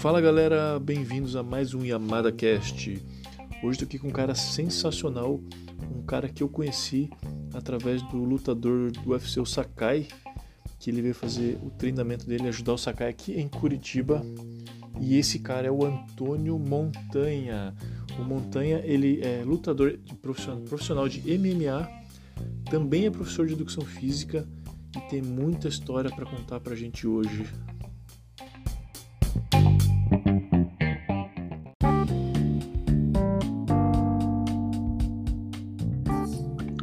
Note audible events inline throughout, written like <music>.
Fala galera, bem-vindos a mais um Yamada Cast. Hoje estou aqui com um cara sensacional, um cara que eu conheci através do lutador do UFC, o Sakai, que ele veio fazer o treinamento dele, ajudar o Sakai aqui em Curitiba. E esse cara é o Antônio Montanha. O Montanha, ele é lutador profissional, profissional de MMA, também é professor de educação física e tem muita história para contar pra gente hoje.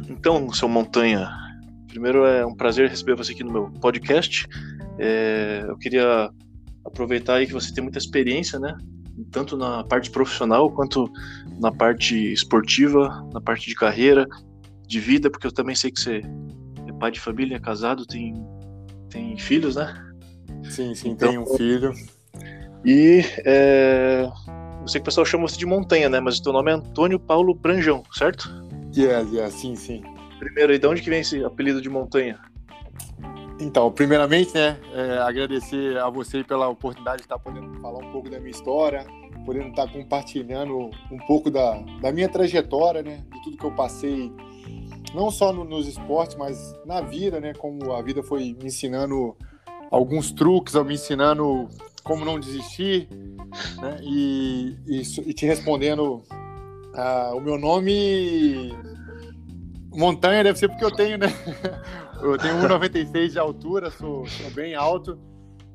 Então, seu Montanha, primeiro é um prazer receber você aqui no meu podcast. É, eu queria aproveitar aí que você tem muita experiência, né? Tanto na parte profissional quanto na parte esportiva, na parte de carreira, de vida, porque eu também sei que você pai de família, é casado, tem, tem filhos, né? Sim, sim, então, tenho um filho. E é, eu sei que o pessoal chama você de Montanha, né? Mas o teu nome é Antônio Paulo Branjão, certo? Yeah, yeah, sim, sim. Primeiro, e de onde que vem esse apelido de montanha? Então, primeiramente, né, é, agradecer a você pela oportunidade de estar podendo falar um pouco da minha história, podendo estar compartilhando um pouco da, da minha trajetória, né, de tudo que eu passei, não só no, nos esportes, mas na vida, né, como a vida foi me ensinando alguns truques, me ensinando como não desistir, né, e, e, e te respondendo, uh, o meu nome Montanha deve ser porque eu tenho, né? <laughs> Eu tenho 1,96 de altura, sou, sou, bem alto.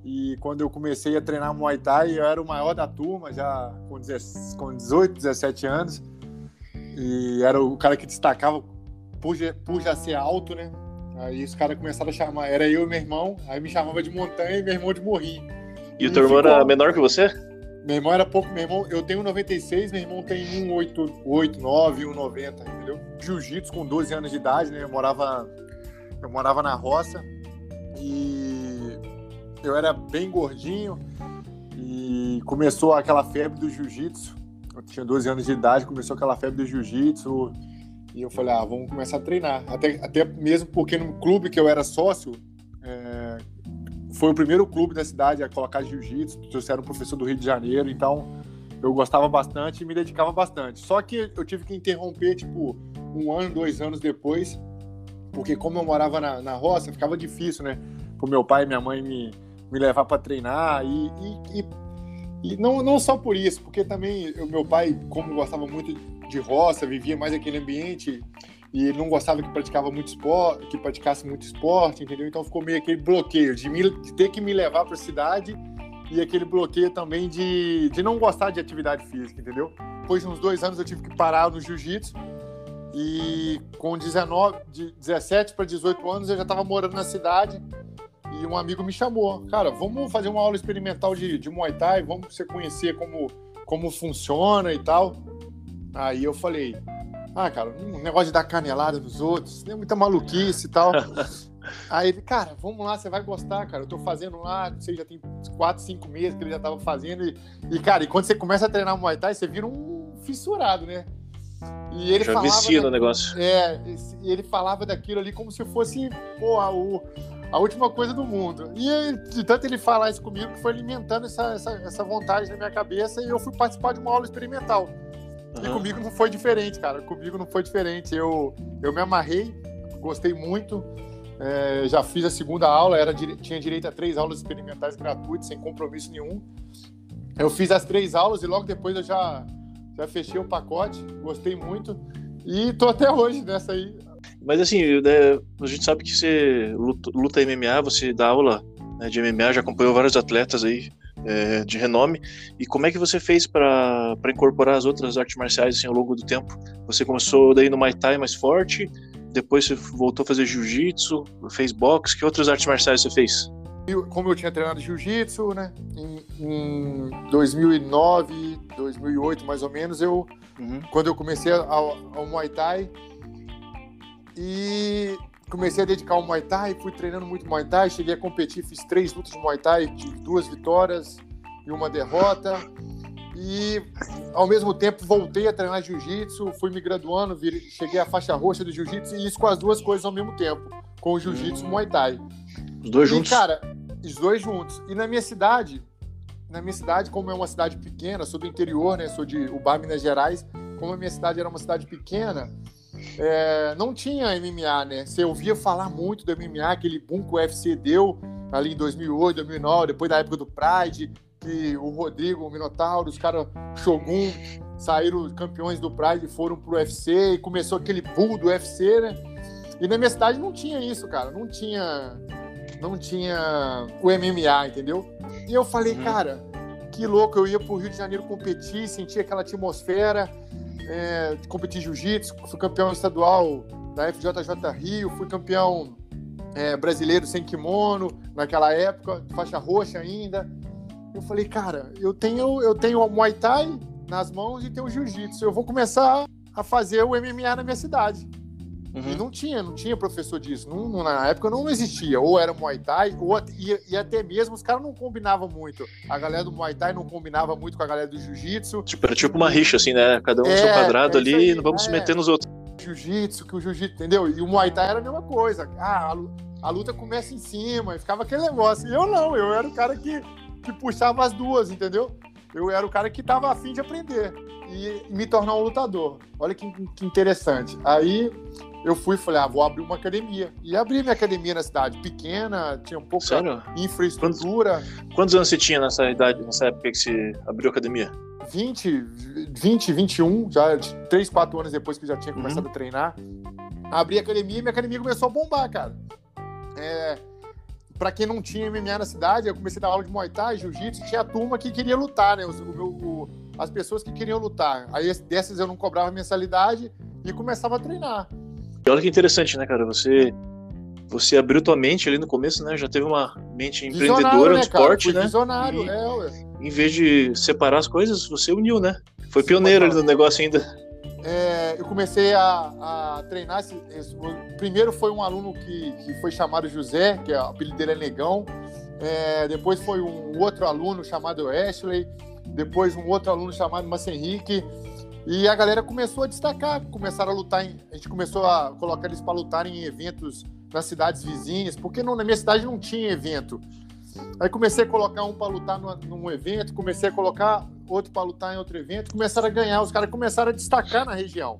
E quando eu comecei a treinar Muay Thai, eu era o maior da turma, já com, 18, 17 anos. E era o cara que destacava por, por já ser alto, né? Aí os caras começaram a chamar, era eu e meu irmão, aí me chamava de Montanha e meu irmão de Morri. E, e o teu irmão era menor que você? Meu irmão era pouco, meu irmão, eu tenho 96, meu irmão tem 189, 190, entendeu? Jiu-jitsu com 12 anos de idade, né? Eu morava eu morava na roça e eu era bem gordinho e começou aquela febre do jiu-jitsu. Eu tinha 12 anos de idade, começou aquela febre do jiu-jitsu e eu falei, ah, vamos começar a treinar. Até, até mesmo porque no clube que eu era sócio, é, foi o primeiro clube da cidade a colocar jiu-jitsu, era um professor do Rio de Janeiro, então eu gostava bastante e me dedicava bastante. Só que eu tive que interromper, tipo, um ano, dois anos depois, porque como eu morava na, na roça, ficava difícil, né? Pro meu pai e minha mãe me, me levar para treinar e, e, e, e, não, não só por isso, porque também o meu pai, como gostava muito de roça, vivia mais aquele ambiente, e não gostava que praticava muito esporte, que praticasse muito esporte, entendeu? Então ficou meio aquele bloqueio de, me, de ter que me levar para a cidade e aquele bloqueio também de, de não gostar de atividade física, entendeu? Depois de uns dois anos eu tive que parar no jiu-jitsu e com 19, de 17 para 18 anos eu já estava morando na cidade e um amigo me chamou, cara, vamos fazer uma aula experimental de, de Muay Thai, vamos você conhecer como, como funciona e tal. Aí eu falei, ah, cara, um negócio de dar canelada nos outros, tem muita maluquice e tal. <laughs> Aí ele, cara, vamos lá, você vai gostar, cara. Eu tô fazendo lá, não sei, já tem 4, 5 meses que ele já tava fazendo. E, e, cara, e quando você começa a treinar Muay Thai, você vira um fissurado, né? E ele já falava. Vicia no negócio. É, e ele falava daquilo ali como se fosse, pô, a, o, a última coisa do mundo. E de tanto ele falar isso comigo, que foi alimentando essa, essa, essa vontade na minha cabeça, e eu fui participar de uma aula experimental. Uhum. E comigo não foi diferente, cara. Comigo não foi diferente. Eu, eu me amarrei, gostei muito. É, já fiz a segunda aula, era, tinha direito a três aulas experimentais gratuitas, sem compromisso nenhum. Eu fiz as três aulas e logo depois eu já, já fechei o pacote, gostei muito. E tô até hoje nessa aí. Mas assim, né, a gente sabe que você luta, luta MMA, você dá aula né, de MMA, já acompanhou vários atletas aí é, de renome. E como é que você fez para incorporar as outras artes marciais assim, ao longo do tempo? Você começou daí no Muay Thai mais forte, depois você voltou a fazer jiu-jitsu, fez boxe, que outras artes marciais você fez? Como eu tinha treinado jiu-jitsu, né, em, em, 2009, 2008 mais ou menos, eu, uhum. quando eu comecei ao, ao Muay Thai, e comecei a dedicar ao Muay Thai, fui treinando muito Muay Thai, cheguei a competir, fiz três lutas de Muay Thai, tive duas vitórias e uma derrota. E ao mesmo tempo voltei a treinar jiu-jitsu, fui me graduando, cheguei à faixa roxa do jiu-jitsu e isso com as duas coisas ao mesmo tempo, com o jiu-jitsu e Muay Thai. Os dois juntos? E, cara, os dois juntos. E na minha cidade, na minha cidade, como é uma cidade pequena, sou do interior, né? Sou de Ubá, Minas Gerais. Como a minha cidade era uma cidade pequena, é, não tinha MMA, né? Você ouvia falar muito do MMA, aquele boom que o UFC deu ali em 2008, 2009, depois da época do Pride, que o Rodrigo, o Minotauro, os caras Shogun saíram campeões do Pride e foram pro UFC e começou aquele boom do UFC, né? E na minha cidade não tinha isso, cara. Não tinha não tinha o MMA, entendeu? E eu falei, uhum. cara, que louco, eu ia pro Rio de Janeiro competir, sentia aquela atmosfera, é, competir jiu-jitsu, fui campeão estadual da FJJ Rio, fui campeão é, brasileiro sem kimono naquela época, faixa roxa ainda. Eu falei, cara, eu tenho eu tenho Muay Thai nas mãos e tenho Jiu-Jitsu. Eu vou começar a fazer o MMA na minha cidade. Uhum. E não tinha, não tinha professor disso. Não, não, na época não existia. Ou era Muay Thai, ou e, e até mesmo os caras não combinavam muito. A galera do Muay Thai não combinava muito com a galera do Jiu-Jitsu. Tipo, era tipo uma rixa, assim, né? Cada um é, seu quadrado é ali aí, e não vamos é. se meter nos outros. Jiu-Jitsu, que o Jiu-Jitsu, entendeu? E o Muay Thai era a mesma coisa. Ah, a, a luta começa em cima, e ficava aquele negócio. E eu não, eu era o cara que, que puxava as duas, entendeu? Eu era o cara que tava afim de aprender e me tornar um lutador. Olha que, que interessante. Aí eu fui e falei, ah, vou abrir uma academia. E abri minha academia na cidade, pequena, tinha um pouco de infraestrutura. Quantos, quantos, anos você tinha nessa idade, nessa época que você abriu a academia? 20, 20, 21, já 3, 4 anos depois que eu já tinha começado uhum. a treinar. Abri a academia e minha academia começou a bombar, cara. É, para quem não tinha MMA na cidade, eu comecei a dar aula de Muay Thai, Jiu-Jitsu, tinha a turma que queria lutar, né? O, o, o, as pessoas que queriam lutar. Aí dessas eu não cobrava mensalidade e começava a treinar. E olha que interessante, né, cara? Você você abriu tua mente ali no começo, né? Já teve uma mente empreendedora né, no esporte, né? Visionário, e, é, ué. Em vez de separar as coisas, você uniu, né? Foi pioneiro ali no negócio ainda. É, eu comecei a, a treinar. Esse, esse, primeiro foi um aluno que, que foi chamado José, que é, o apelido dele é Negão. É, depois foi um outro aluno chamado Ashley. Depois um outro aluno chamado Massa Henrique. E a galera começou a destacar, começaram a lutar, em, a gente começou a colocar eles para lutar em eventos nas cidades vizinhas, porque não, na minha cidade não tinha evento. Aí comecei a colocar um para lutar no, num evento, comecei a colocar outro para lutar em outro evento, começaram a ganhar, os caras começaram a destacar na região.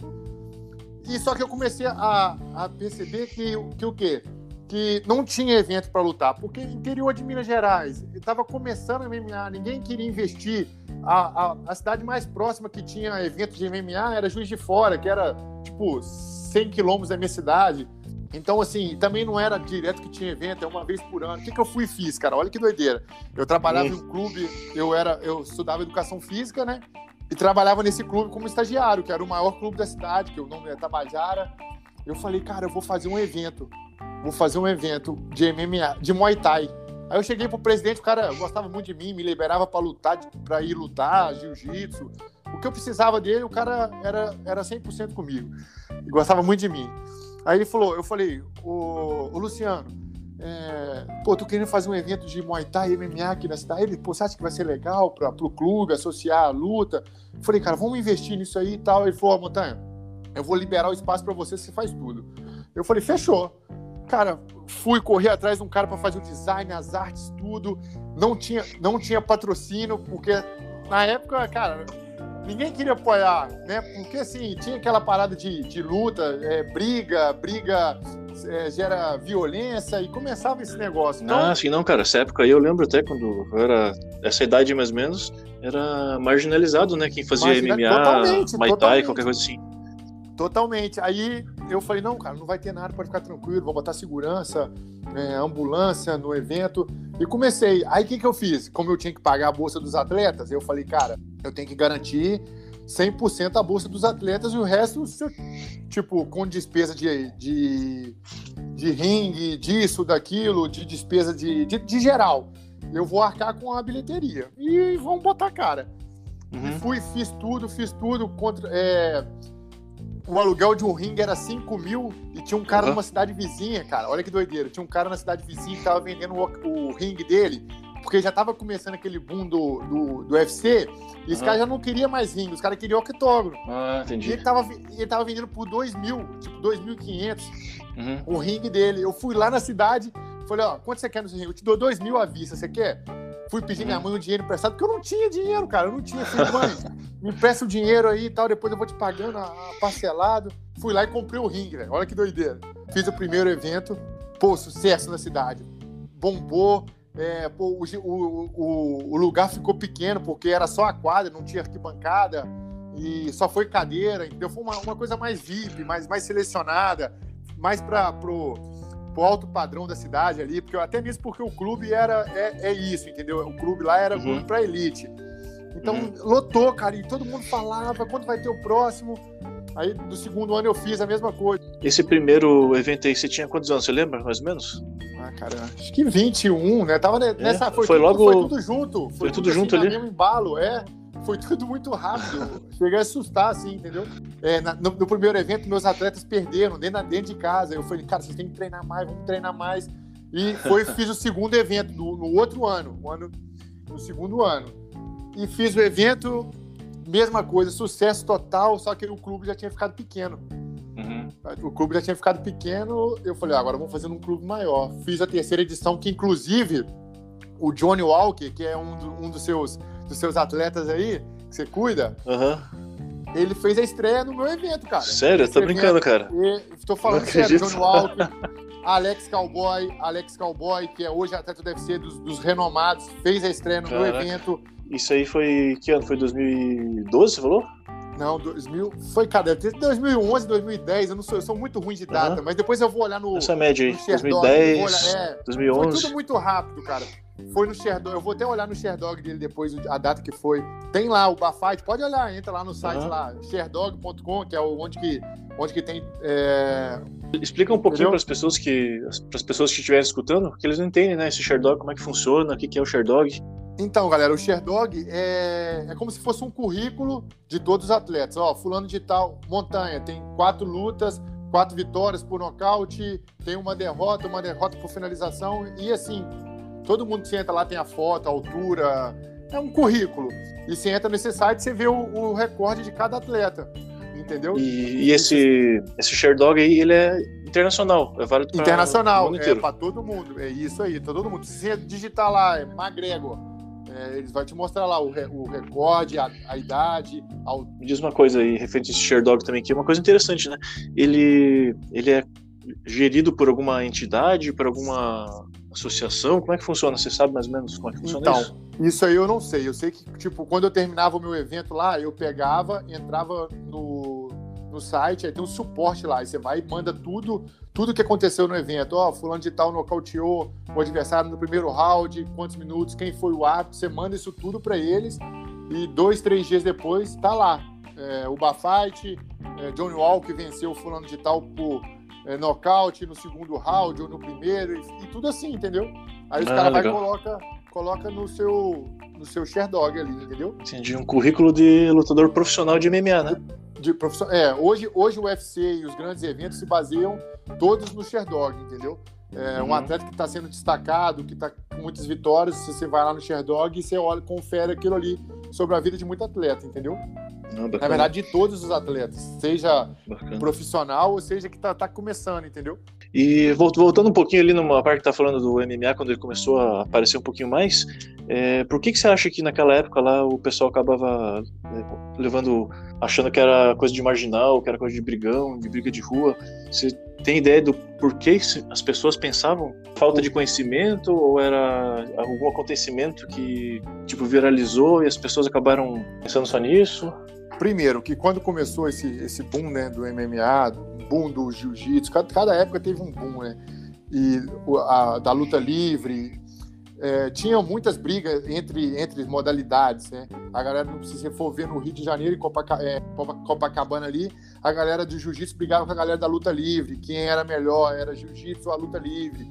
E só que eu comecei a, a perceber que, que o quê? Que não tinha evento para lutar, porque interior de Minas Gerais estava começando a MMA, ninguém queria investir. A, a, a, cidade mais próxima que tinha evento de MMA era Juiz de Fora, que era tipo 100 quilômetros da minha cidade. Então, assim, também não era direto que tinha evento, é uma vez por ano. O que, que eu fui e fiz, cara? Olha que doideira. Eu trabalhava em um clube, eu era, eu estudava educação física, né? E trabalhava nesse clube como estagiário, que era o maior clube da cidade, que o nome é Tabajara. Eu falei, cara, eu vou fazer um evento vou fazer um evento de MMA, de Muay Thai. Aí eu cheguei pro presidente, o cara gostava muito de mim, me liberava para lutar, para ir lutar, jiu-jitsu. O que eu precisava dele, o cara era, era 100% comigo. E gostava muito de mim. Aí ele falou, eu falei, ô Luciano, é, pô, tô querendo fazer um evento de Muay Thai MMA aqui na cidade. Ele, pô, você acha que vai ser legal para pro clube associar a luta? Eu falei, cara, vamos investir nisso aí e tal. Ele falou, ó, Montanha, eu vou liberar o espaço para você, você faz tudo. Eu falei, fechou. Cara, fui correr atrás de um cara para fazer o design, as artes, tudo. Não tinha, não tinha patrocínio, porque na época, cara, ninguém queria apoiar, né? Porque assim, tinha aquela parada de, de luta, é, briga, briga é, gera violência e começava esse negócio. Então... Ah, sim, não, cara. Essa época aí eu lembro até quando eu era essa idade mais ou menos, era marginalizado, né? Quem fazia MMA, Muay Thai, qualquer coisa assim. Totalmente. Aí eu falei, não, cara, não vai ter nada, pode ficar tranquilo, vou botar segurança, é, ambulância no evento. E comecei. Aí o que, que eu fiz? Como eu tinha que pagar a bolsa dos atletas, eu falei, cara, eu tenho que garantir 100% a bolsa dos atletas e o resto, tipo, com despesa de, de, de ringue, disso, daquilo, de despesa de, de, de geral. Eu vou arcar com a bilheteria. E vamos botar cara. Uhum. Fui, fiz tudo, fiz tudo contra. É, o aluguel de um ringue era 5 mil e tinha um cara uhum. numa cidade vizinha, cara. Olha que doideira. Tinha um cara na cidade vizinha que tava vendendo o, o ringue dele, porque já tava começando aquele boom do, do, do UFC, e uhum. caras já não queriam mais ringue, os caras queriam octógono. Ah, entendi. E ele tava, ele tava vendendo por 2 mil, tipo 2.500 uhum. o ringue dele. Eu fui lá na cidade, falei, ó, quanto você quer no ringue? Eu te dou dois mil à vista, você quer? Fui pedir minha mãe um dinheiro emprestado, porque eu não tinha dinheiro, cara. Eu não tinha. Falei, mãe, me empresta o dinheiro aí e tal, depois eu vou te pagando a, a parcelado. Fui lá e comprei o ringue. Olha que doideira. Fiz o primeiro evento, pô, sucesso na cidade. Bombou. É, pô, o, o, o, lugar ficou pequeno porque era só a quadra, não tinha arquibancada e só foi cadeira, entendeu? Foi uma, uma coisa mais VIP, mais, mais selecionada, mais para pro, pro alto padrão da cidade ali, porque até mesmo porque o clube era é, é isso, entendeu? O clube lá era uhum. para elite. Então uhum. lotou, cara, e todo mundo falava quando vai ter o próximo. Aí do segundo ano eu fiz a mesma coisa. Esse primeiro evento aí, você tinha quantos anos? Você lembra, mais ou menos? Ah, cara, acho que 21, né? Tava nessa. É, foi, foi tudo, logo. Foi tudo junto. Foi, foi tudo, tudo, junto assim, ali. mesmo embalo, é. Foi tudo muito rápido. Cheguei a assustar, assim, entendeu? É, na, no, no, primeiro evento, meus atletas perderam dentro, dentro de casa. Eu falei, cara, vocês têm que treinar mais, vamos treinar mais. E foi, fiz o segundo evento no, no outro ano, no, ano, no segundo ano. E fiz o evento, mesma coisa, sucesso total, só que o clube já tinha ficado pequeno. Uhum. O clube já tinha ficado pequeno, eu falei, ah, agora vamos fazer um clube maior. Fiz a terceira edição, que inclusive o Johnny Walker, que é um, do, um dos, seus, dos seus atletas aí, que você cuida, uhum. ele fez a estreia no meu evento, cara. Sério? Tô brincando, cara. E, tô falando sério, Johnny Walker, Alex Cowboy, Alex Cowboy, que é hoje atleta do UFC dos, dos renomados, fez a estreia no Caraca. meu evento. Isso aí foi que ano? Foi 2012, você falou? Não, 2000. Foi, cara, 2011, 2010. Eu não sou, eu sou muito ruim de data, uhum. mas depois eu vou olhar no. Essa média aí, 2010, olhar, é, 2011. Foi tudo muito rápido, cara. Foi no Sherdog. Eu vou até olhar no Sherdog dele depois, a data que foi. Tem lá o Bafite, pode olhar, entra lá no site uhum. lá, sherdog.com, que é onde que, onde que tem. É... Explica um pouquinho para as pessoas que. Para as pessoas que estiverem escutando, que eles não entendem, né? Esse Sherdog, como é que funciona, o que, que é o Sherdog. Então, galera, o Sherdog é, é como se fosse um currículo de todos os atletas. Ó, fulano de tal, montanha, tem quatro lutas, quatro vitórias por nocaute, tem uma derrota, uma derrota por finalização, e assim, todo mundo que você entra lá tem a foto, a altura, é um currículo. E você entra nesse site, você vê o, o recorde de cada atleta, entendeu? E, e esse, esse Sherdog aí, ele é internacional, é válido para Internacional, é para todo mundo, é isso aí, todo mundo. Se você digitar lá, é McGregor, é, eles vão te mostrar lá o, re, o recorde, a, a idade. Me diz uma coisa aí, referente a esse Sherdog também, que é uma coisa interessante, né? Ele, ele é gerido por alguma entidade, por alguma associação? Como é que funciona? Você sabe mais ou menos como é que funciona então, isso? Isso aí eu não sei. Eu sei que, tipo, quando eu terminava o meu evento lá, eu pegava, entrava no, no site, aí tem um suporte lá. Aí você vai e manda tudo, tudo que aconteceu no evento. Ó, oh, fulano de tal nocauteou o adversário no primeiro round, quantos minutos, quem foi o árbitro. Você manda isso tudo para eles e dois, três dias depois tá lá. É, o Bafight, é, Johnny Walker venceu o fulano de tal por é, nocaute no segundo round ou no primeiro, e, e tudo assim, entendeu? Aí os ah, caras vai e coloca, coloca no seu, no seu Sherdog ali, entendeu? Entendi, um currículo de lutador profissional de MMA, né? De profissional, é, hoje, hoje o UFC e os grandes eventos se baseiam todos no Sherdog, entendeu? É, uhum. Um atleta que está sendo destacado, que está com muitas vitórias, você vai lá no Sherdog e você olha, confere aquilo ali sobre a vida de muito atleta, entendeu? Não, Na verdade, de todos os atletas, seja bacana. profissional ou seja que está tá começando, entendeu? E voltando um pouquinho ali numa parte que tá falando do MMA, quando ele começou a aparecer um pouquinho mais, é, por que, que você acha que naquela época lá o pessoal acabava é, levando, achando que era coisa de marginal, que era coisa de brigão, de briga de rua? Você tem ideia do porquê as pessoas pensavam? Falta de conhecimento ou era algum acontecimento que tipo viralizou e as pessoas acabaram pensando só nisso? Primeiro, que quando começou esse, esse boom né, do MMA, boom do jiu-jitsu, cada, cada, época teve um boom, né? E a, da luta livre, é, tinha muitas brigas entre, entre modalidades, né? A galera, se você for ver no Rio de Janeiro e é, Copacabana ali, a galera do jiu-jitsu brigava com a galera da luta livre, quem era melhor, era jiu-jitsu ou a luta livre.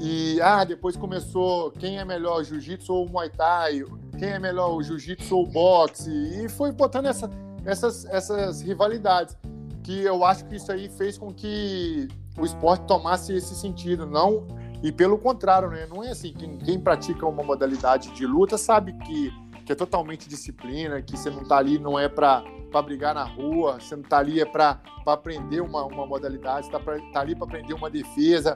E, ah, depois começou quem é melhor, jiu-jitsu ou muay thai, quem é melhor, o jiu-jitsu ou o boxe, e foi botando essa, essas, essas rivalidades, que eu acho que isso aí fez com que o esporte tomasse esse sentido, não e pelo contrário, né? Não é assim, quem, quem pratica uma modalidade de luta sabe que, que é totalmente disciplina, que você não tá ali não é para brigar na rua, você não tá ali é para aprender uma, uma modalidade, você tá, ali para aprender uma defesa,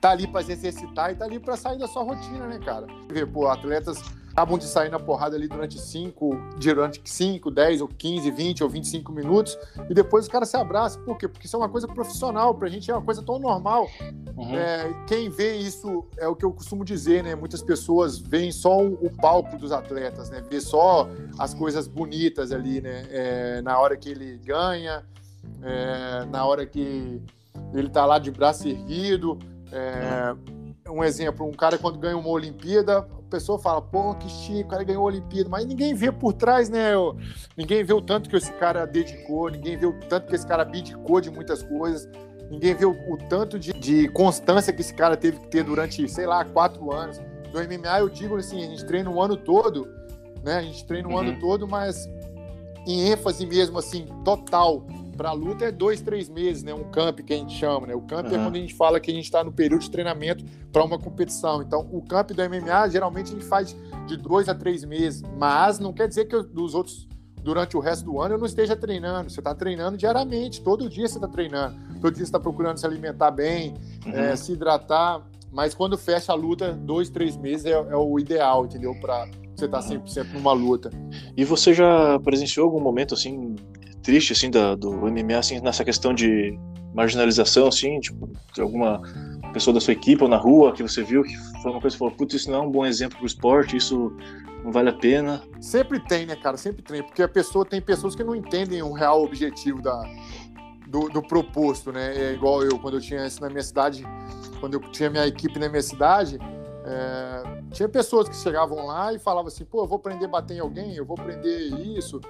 tá ali para se exercitar e tá ali para sair da sua rotina, né, cara? Ver, pô, atletas acabam de sair na porrada ali durante 5, durante 5, 10 ou 15, 20 ou 25 minutos e depois o cara se abraça. Por quê? Porque isso é uma coisa profissional, pra gente é uma coisa tão normal. Uhum. É, quem vê isso é o que eu costumo dizer, né? Muitas pessoas veem só o, palco dos atletas, né? Vê só as coisas bonitas ali, né? É, na hora que ele ganha, é, na hora que ele tá lá de braço erguido. É, um exemplo, um cara quando ganha uma Olimpíada, pessoa fala, pô, que chique, o cara ganhou a Olimpíada, mas ninguém vê por trás, né? Ninguém vê o tanto que esse cara dedicou, ninguém vê o tanto que esse cara abdicou de muitas coisas, ninguém vê o, o tanto de, de, constância que esse cara teve que ter durante, sei lá, quatro anos. No MMA eu digo assim, a gente treina um ano todo, né? A gente treina um uhum. ano todo, mas em ênfase mesmo, assim, total para luta é dois, três meses, né? Um camp que a gente chama, né? O camp uhum. é quando a gente fala que a gente está no período de treinamento para uma competição. Então, o camp do MMA geralmente a gente faz de dois a três meses, mas não quer dizer que dos outros durante o resto do ano eu não esteja treinando. Você está treinando diariamente, todo dia você está treinando, todo dia você está procurando se alimentar bem, uhum. é, se hidratar. Mas quando fecha a luta, dois, três meses é, é o ideal, entendeu? Para você estar tá 100% numa luta. E você já presenciou algum momento assim triste, assim, da, do MMA, assim, nessa questão de marginalização, assim, tipo, de alguma pessoa da sua equipe ou na rua que você viu que foi uma coisa que falou, putz, isso não é um bom exemplo pro esporte, isso não vale a pena. Sempre tem, né, cara? Sempre tem, porque a pessoa tem pessoas que não entendem o real objetivo da, do, do proposto, né? É igual eu, quando eu tinha isso na minha cidade, quando eu tinha minha equipe na minha cidade, é, tinha pessoas que chegavam lá e falavam assim, pô, eu vou aprender a bater em alguém, eu vou aprender isso,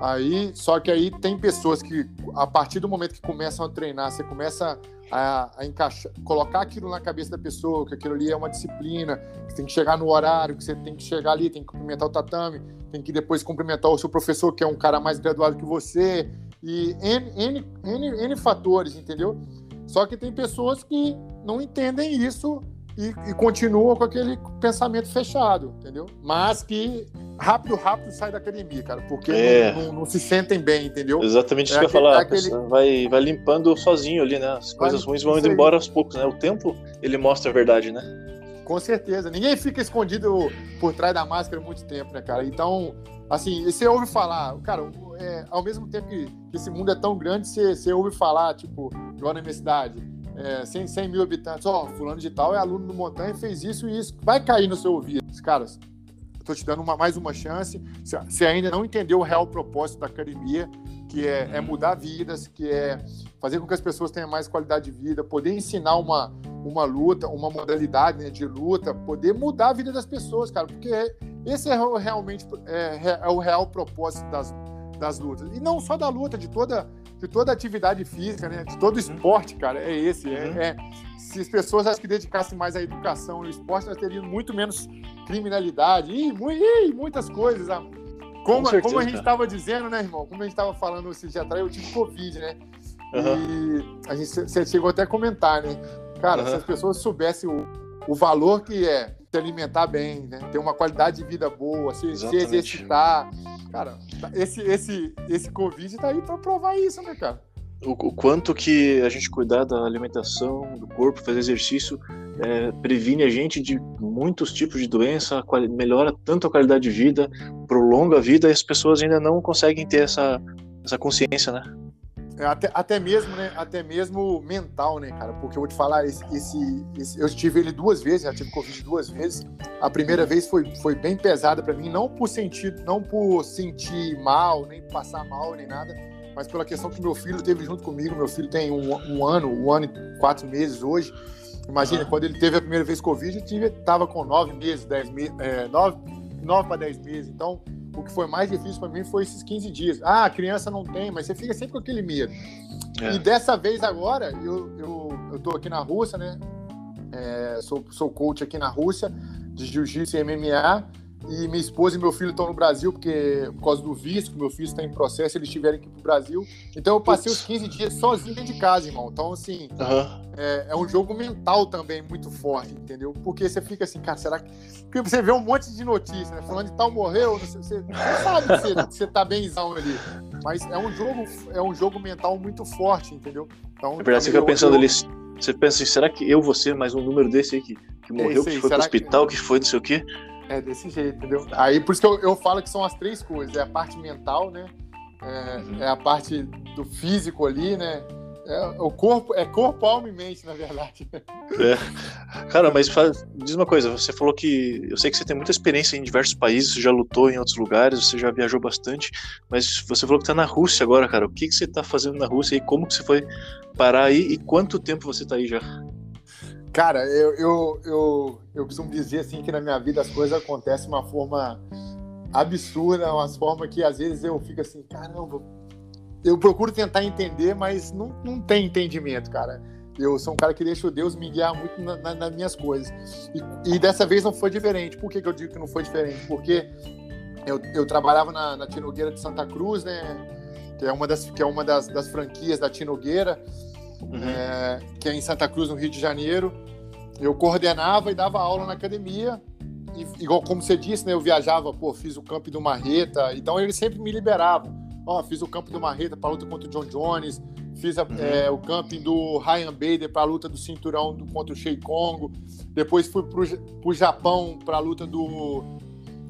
Aí, só que aí tem pessoas que, a partir do momento que começam a treinar, você começa a, a encaixar, colocar aquilo na cabeça da pessoa, que aquilo ali é uma disciplina, que tem que chegar no horário, que você tem que chegar ali, tem que cumprimentar o tatame, tem que depois cumprimentar o seu professor, que é um cara mais graduado que você, e N, N, N, N fatores, entendeu? Só que tem pessoas que não entendem isso e, e continuam com aquele pensamento fechado, entendeu? Mas que rápido, rápido sai da academia, cara, porque é. não, não, não, se sentem bem, entendeu? Exatamente isso é que eu ia falar. É aquele... vai, vai limpando sozinho ali, né? As coisas vai, ruins vão indo embora aos poucos, né? O tempo, ele mostra a verdade, né? Com certeza. Ninguém fica escondido por trás da máscara muito tempo, né, cara? Então, assim, você ouve falar, cara, é, ao mesmo tempo que, que, esse mundo é tão grande, você, você ouve falar, tipo, igual na minha cidade, é, 100, 100 mil habitantes, ó, oh, fulano de tal é aluno do Montanha, fez isso e isso, vai cair no seu ouvido. Caras, estou te dando uma, mais uma chance. Você ainda não entendeu o real propósito da academia, que é, é, mudar vidas, que é fazer com que as pessoas tenham mais qualidade de vida, poder ensinar uma, uma luta, uma modalidade né, de luta, poder mudar a vida das pessoas, cara, porque é, esse é o, realmente é, é o real propósito das, das lutas. E não só da luta, de toda, de toda atividade física, né, de todo esporte, cara, é esse. É, uhum. É, se as pessoas acho que dedicassem mais à educação e ao esporte, nós teríamos muito menos criminalidade e, e muitas coisas. Ah, como, Com certeza, como a gente estava dizendo, né, irmão? Como a gente estava falando esse dia atrás, eu tive Covid, né? Uhum. E a gente você chegou até a comentar, né? Cara, uhum. se as pessoas soubessem o, o valor que é se alimentar bem, né? Ter uma qualidade de vida boa, se, se exercitar. Cara, esse, esse, esse Covid tá aí para provar isso, né, cara? o, o, quanto que a gente cuidar da alimentação, do corpo, fazer exercício, é, previne a gente de muitos tipos de doença, melhora tanto a qualidade de vida, prolonga a vida e as pessoas ainda não conseguem ter essa, essa consciência, né? Até, até mesmo, né? Até mesmo mental, né, cara? Porque eu vou te falar, esse, esse, esse eu tive ele duas vezes, já tive Covid duas vezes. A primeira vez foi, foi bem pesada para mim, não por sentir, não por sentir mal, nem passar mal, nem nada mas pela questão que meu filho teve junto comigo. Meu filho tem um, um ano, um ano e quatro meses hoje. Imagina, quando ele teve a primeira vez Covid, ele estava com nove meses, dez meses, é, nove, nove para dez meses. Então, o que foi mais difícil para mim foi esses 15 dias. Ah, a criança não tem, mas você fica sempre com aquele medo. É. E dessa vez agora, eu, eu, eu tô aqui na Rússia, né? É, sou, sou coach aqui na Rússia, de Jiu-Jitsu e MMA. E minha esposa e meu filho estão no Brasil, porque por causa do visto, meu filho está em processo, eles tiveram que ir pro Brasil. Então eu passei os 15 dias sozinho dentro de casa, irmão. Então, assim, uhum. é, é, um jogo mental também muito forte, entendeu? Porque você fica assim, cara, será que. Porque você vê um monte de notícias, né? Falando de tal morreu, você, você, sabe que você, você tá benzão ali. Mas é um jogo, é um jogo mental muito forte, entendeu? Então, é verdade, você fica pensando ali Você pensa assim, será que eu vou ser mais um número desse aí que, que morreu, aí, que foi pro hospital, que... que foi não sei o quê? É desse jeito, entendeu? Aí por isso que eu, eu falo que são as três coisas: é a parte mental, né? É, uhum. é a parte do físico ali, né? É, o corpo, é corpo, alma e mente, na verdade. É. Cara, mas faz, diz uma coisa, você falou que. Eu sei que você tem muita experiência em diversos países, você já lutou em outros lugares, você já viajou bastante, mas você falou que tá na Rússia agora, cara. O que, que você tá fazendo na Rússia e como que você foi parar aí e quanto tempo você tá aí já? Cara, eu, eu, eu, eu costumo dizer assim que na minha vida as coisas acontecem de uma forma absurda, uma forma que às vezes eu fico assim, caramba, eu procuro tentar entender, mas não, não tem entendimento, cara. Eu sou um cara que deixa o Deus me guiar muito na, na, nas minhas coisas. E, e, dessa vez não foi diferente. Por que, que eu digo que não foi diferente? Porque eu, eu trabalhava na, na Tinogueira de Santa Cruz, né? Que é uma das, que é uma das, das franquias da Tinogueira, uhum. é, que é em Santa Cruz, no Rio de Janeiro. Eu coordenava e dava aula na academia. E, igual como você disse, né? Eu viajava, pô, fiz o campo do Marreta. Então eles sempre me liberavam Ó, fiz o campo do Marreta para luta contra o John Jones, fiz a, uhum. é, o camping do Ryan Bader para a luta do cinturão do, contra o Shei Kongo. Depois fui para o Japão para a luta do,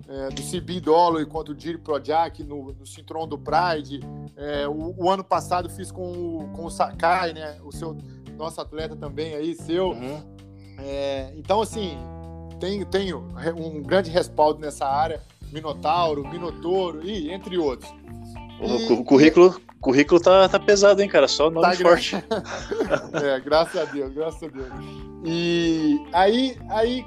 é, do CB Dollar contra o Jiri Projak no, no cinturão do Pride. É, o, o, ano passado fiz com o, com o Sakai, né? O seu nosso atleta também aí, seu. Uhum. É, então, assim, tenho, tenho um grande respaldo nessa área. Minotauro, Minotouro e entre outros. E... O currículo, currículo tá, tá pesado, hein, cara? Só nome tá forte. <laughs> é, graças a Deus, graças a Deus. E aí, aí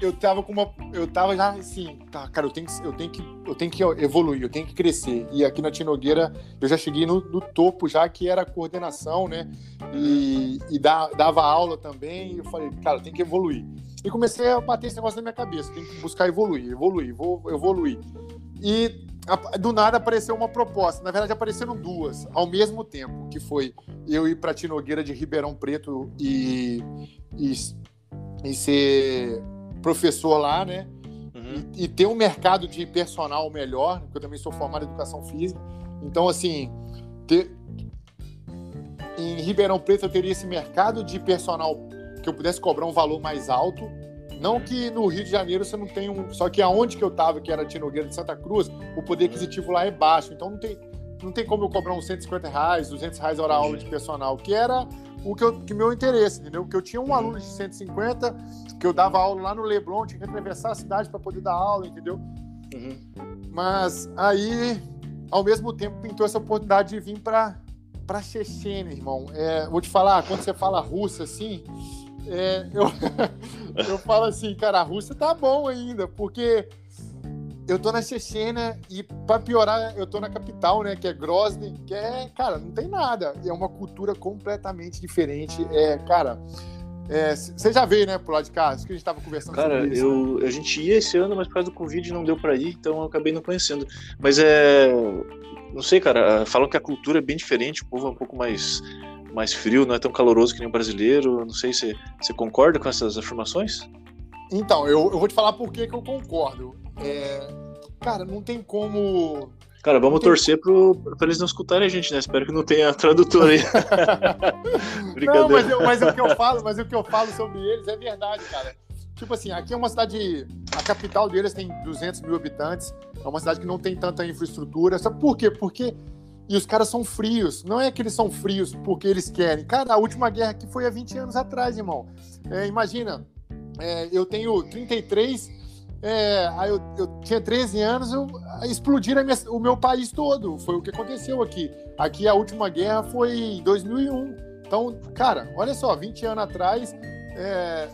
eu tava com uma. Eu tava já assim, tá, cara, eu tenho, que, eu, tenho que, eu tenho que evoluir, eu tenho que crescer. E aqui na Tinogueira eu já cheguei no, no topo, já que era coordenação, né? E, e da, dava aula também. E eu falei, cara, tenho que evoluir. E comecei a bater esse negócio na minha cabeça, tenho que buscar evoluir, evoluir, vou evoluir. E do nada apareceu uma proposta. Na verdade, apareceram duas ao mesmo tempo, que foi eu ir para Tinogueira de Ribeirão Preto e, e, e ser professor lá, né? Uhum. E, e, ter um mercado de personal melhor, porque eu também sou formado em educação física. Então, assim, ter... em Ribeirão Preto eu teria esse mercado de personal que eu pudesse cobrar um valor mais alto não que no Rio de Janeiro você não tem um. Só que aonde que eu tava, que era Tinogueira de Santa Cruz, o poder aquisitivo lá é baixo. Então não tem, não tem como eu cobrar uns 150 reais, 200 reais hora aula de personal, que era o que, eu, que meu interesse, entendeu? Que eu tinha um aluno de 150, que eu dava aula lá no Leblon, tinha que atravessar a cidade para poder dar aula, entendeu? Uhum. Mas aí, ao mesmo tempo, pintou essa oportunidade de vir para para Chechênia, irmão. É, vou te falar, quando você fala russa assim, é, eu, <laughs> eu falo assim, cara, a Rússia tá bom ainda, porque eu tô na Chechênia e, para piorar, eu tô na capital, né, que é Grozny, que é, cara, não tem nada. É uma cultura completamente diferente. É, cara, é, você já veio, né, pro lado de cá? Isso que a gente tava conversando Cara, sobre isso, eu, a gente ia esse ano, mas por causa do Covid não deu para ir, então eu acabei não conhecendo. Mas é. Não sei, cara, falam que a cultura é bem diferente, o povo é um pouco mais mais frio, não é tão caloroso que nem o brasileiro. Não sei se você concorda com essas afirmações. Então, eu, eu vou te falar por que, que eu concordo. É, cara, não tem como. Cara, vamos tem... torcer pro, pra eles não escutarem a gente, né? Espero que não tenha tradutor aí. <laughs> não, mas, eu, mas o que eu falo, mas o que eu falo sobre eles é verdade, cara. Tipo assim, aqui é uma cidade. A capital deles tem 200 mil habitantes. É uma cidade que não tem tanta infraestrutura. Sabe por quê? Porque e os caras são frios. Não é que eles são frios porque eles querem. Cara, a última guerra aqui foi há 20 anos atrás, irmão. É, imagina, é, eu tenho 33, é, aí eu, eu, tinha 13 anos, eu, explodiram minha, o meu país todo. Foi o que aconteceu aqui. Aqui a última guerra foi em 2001. Então, cara, olha só, 20 anos atrás, é,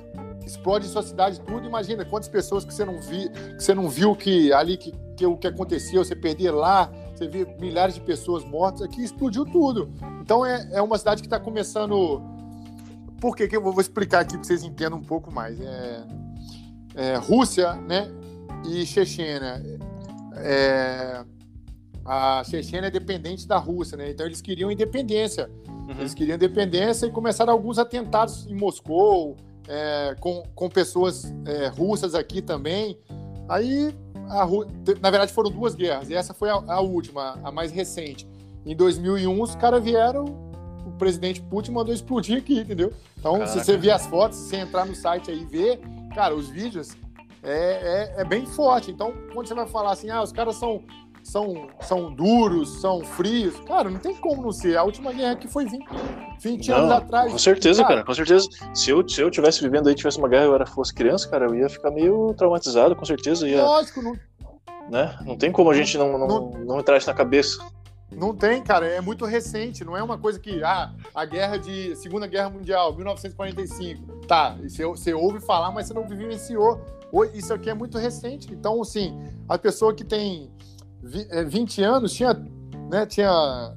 explode sua cidade tudo. Imagina quantas pessoas que você não, vi, que você não viu que ali que, que o que aconteceu, você perder lá, você vê milhares de pessoas mortas, aqui explodiu tudo. Então é, é uma cidade que está começando. Por que, que eu vou explicar aqui para vocês entendam um pouco mais? É, é Rússia né, e Chechênia. É, a Chechênia é dependente da Rússia, né? Então eles queriam independência. Uhum. Eles queriam independência e começaram alguns atentados em Moscou, é, com, com pessoas é, russas aqui também. Aí a, na verdade foram duas guerras, e essa foi a, a, última, a mais recente. Em 2001, os caras vieram o presidente Putin mandou explodir aqui, entendeu? Então, Caraca. se você ver as fotos, se você entrar no site aí e ver, cara, os vídeos é, é, é, bem forte. Então, quando você vai falar assim, ah, os caras são, são, são duros, são frios, cara, não tem como não ser. A última guerra que foi 20, 20 não, anos atrás. Com certeza, cara, cara, com certeza. Se eu, se eu tivesse vivendo aí, tivesse uma guerra e eu era, fosse criança, cara, eu ia ficar meio traumatizado, com certeza. Ia, Lógico, não. Né? Não tem como a gente não, não, não, não entrar isso na cabeça. Não tem, cara, é muito recente, não é uma coisa que, ah, a guerra de Segunda Guerra Mundial, 1945, tá, você, você ouve falar, mas você não vivenciou. Isso aqui é muito recente, então, assim, a pessoa que tem 20 é, anos tinha, né, tinha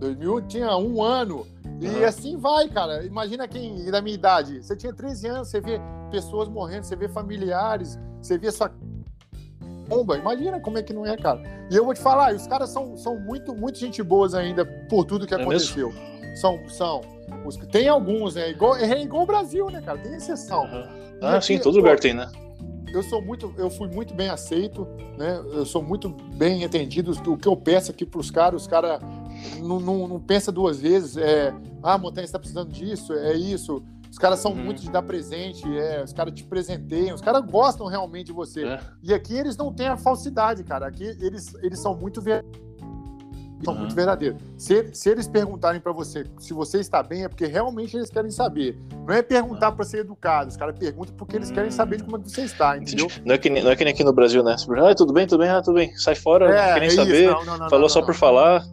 2000, tinha um ano, e uhum. assim vai, cara. Imagina quem da minha idade, você tinha 13 anos, você vê pessoas morrendo, você vê familiares, você vê sua bomba. Imagina como é que não é, cara. E eu vou te falar, os caras são, são muito, muito gente boas ainda por tudo que é aconteceu. Mesmo? São, são. Os, tem alguns, né? Igual, é igual o Brasil, né, cara? Tem exceção. Uhum. Ah, aqui, sim, todo lugar tem, né? Eu sou muito, eu fui muito bem aceito, né? Eu sou muito bem entendido. O que eu peço aqui para os caras, os caras não, não, não pensa duas vezes. É, ah, Montanha está precisando disso, é isso. Os caras são uhum. muito de dar presente, é, os caras te presenteiam, os caras gostam realmente de você. É. E aqui eles não têm a falsidade, cara. Aqui eles, eles são muito verdadeiros. São uhum. muito verdadeiros. Se, se eles perguntarem para você se você está bem, é porque realmente eles querem saber. Não é perguntar uhum. para ser educado. Os caras perguntam porque eles querem saber de como é você está, entendeu? Não é que, não é que nem aqui no Brasil, né? Ah, tudo bem, tudo bem, ah, tudo bem. Sai fora, é, não quer nem é saber. Não, não, não, Falou só por falar.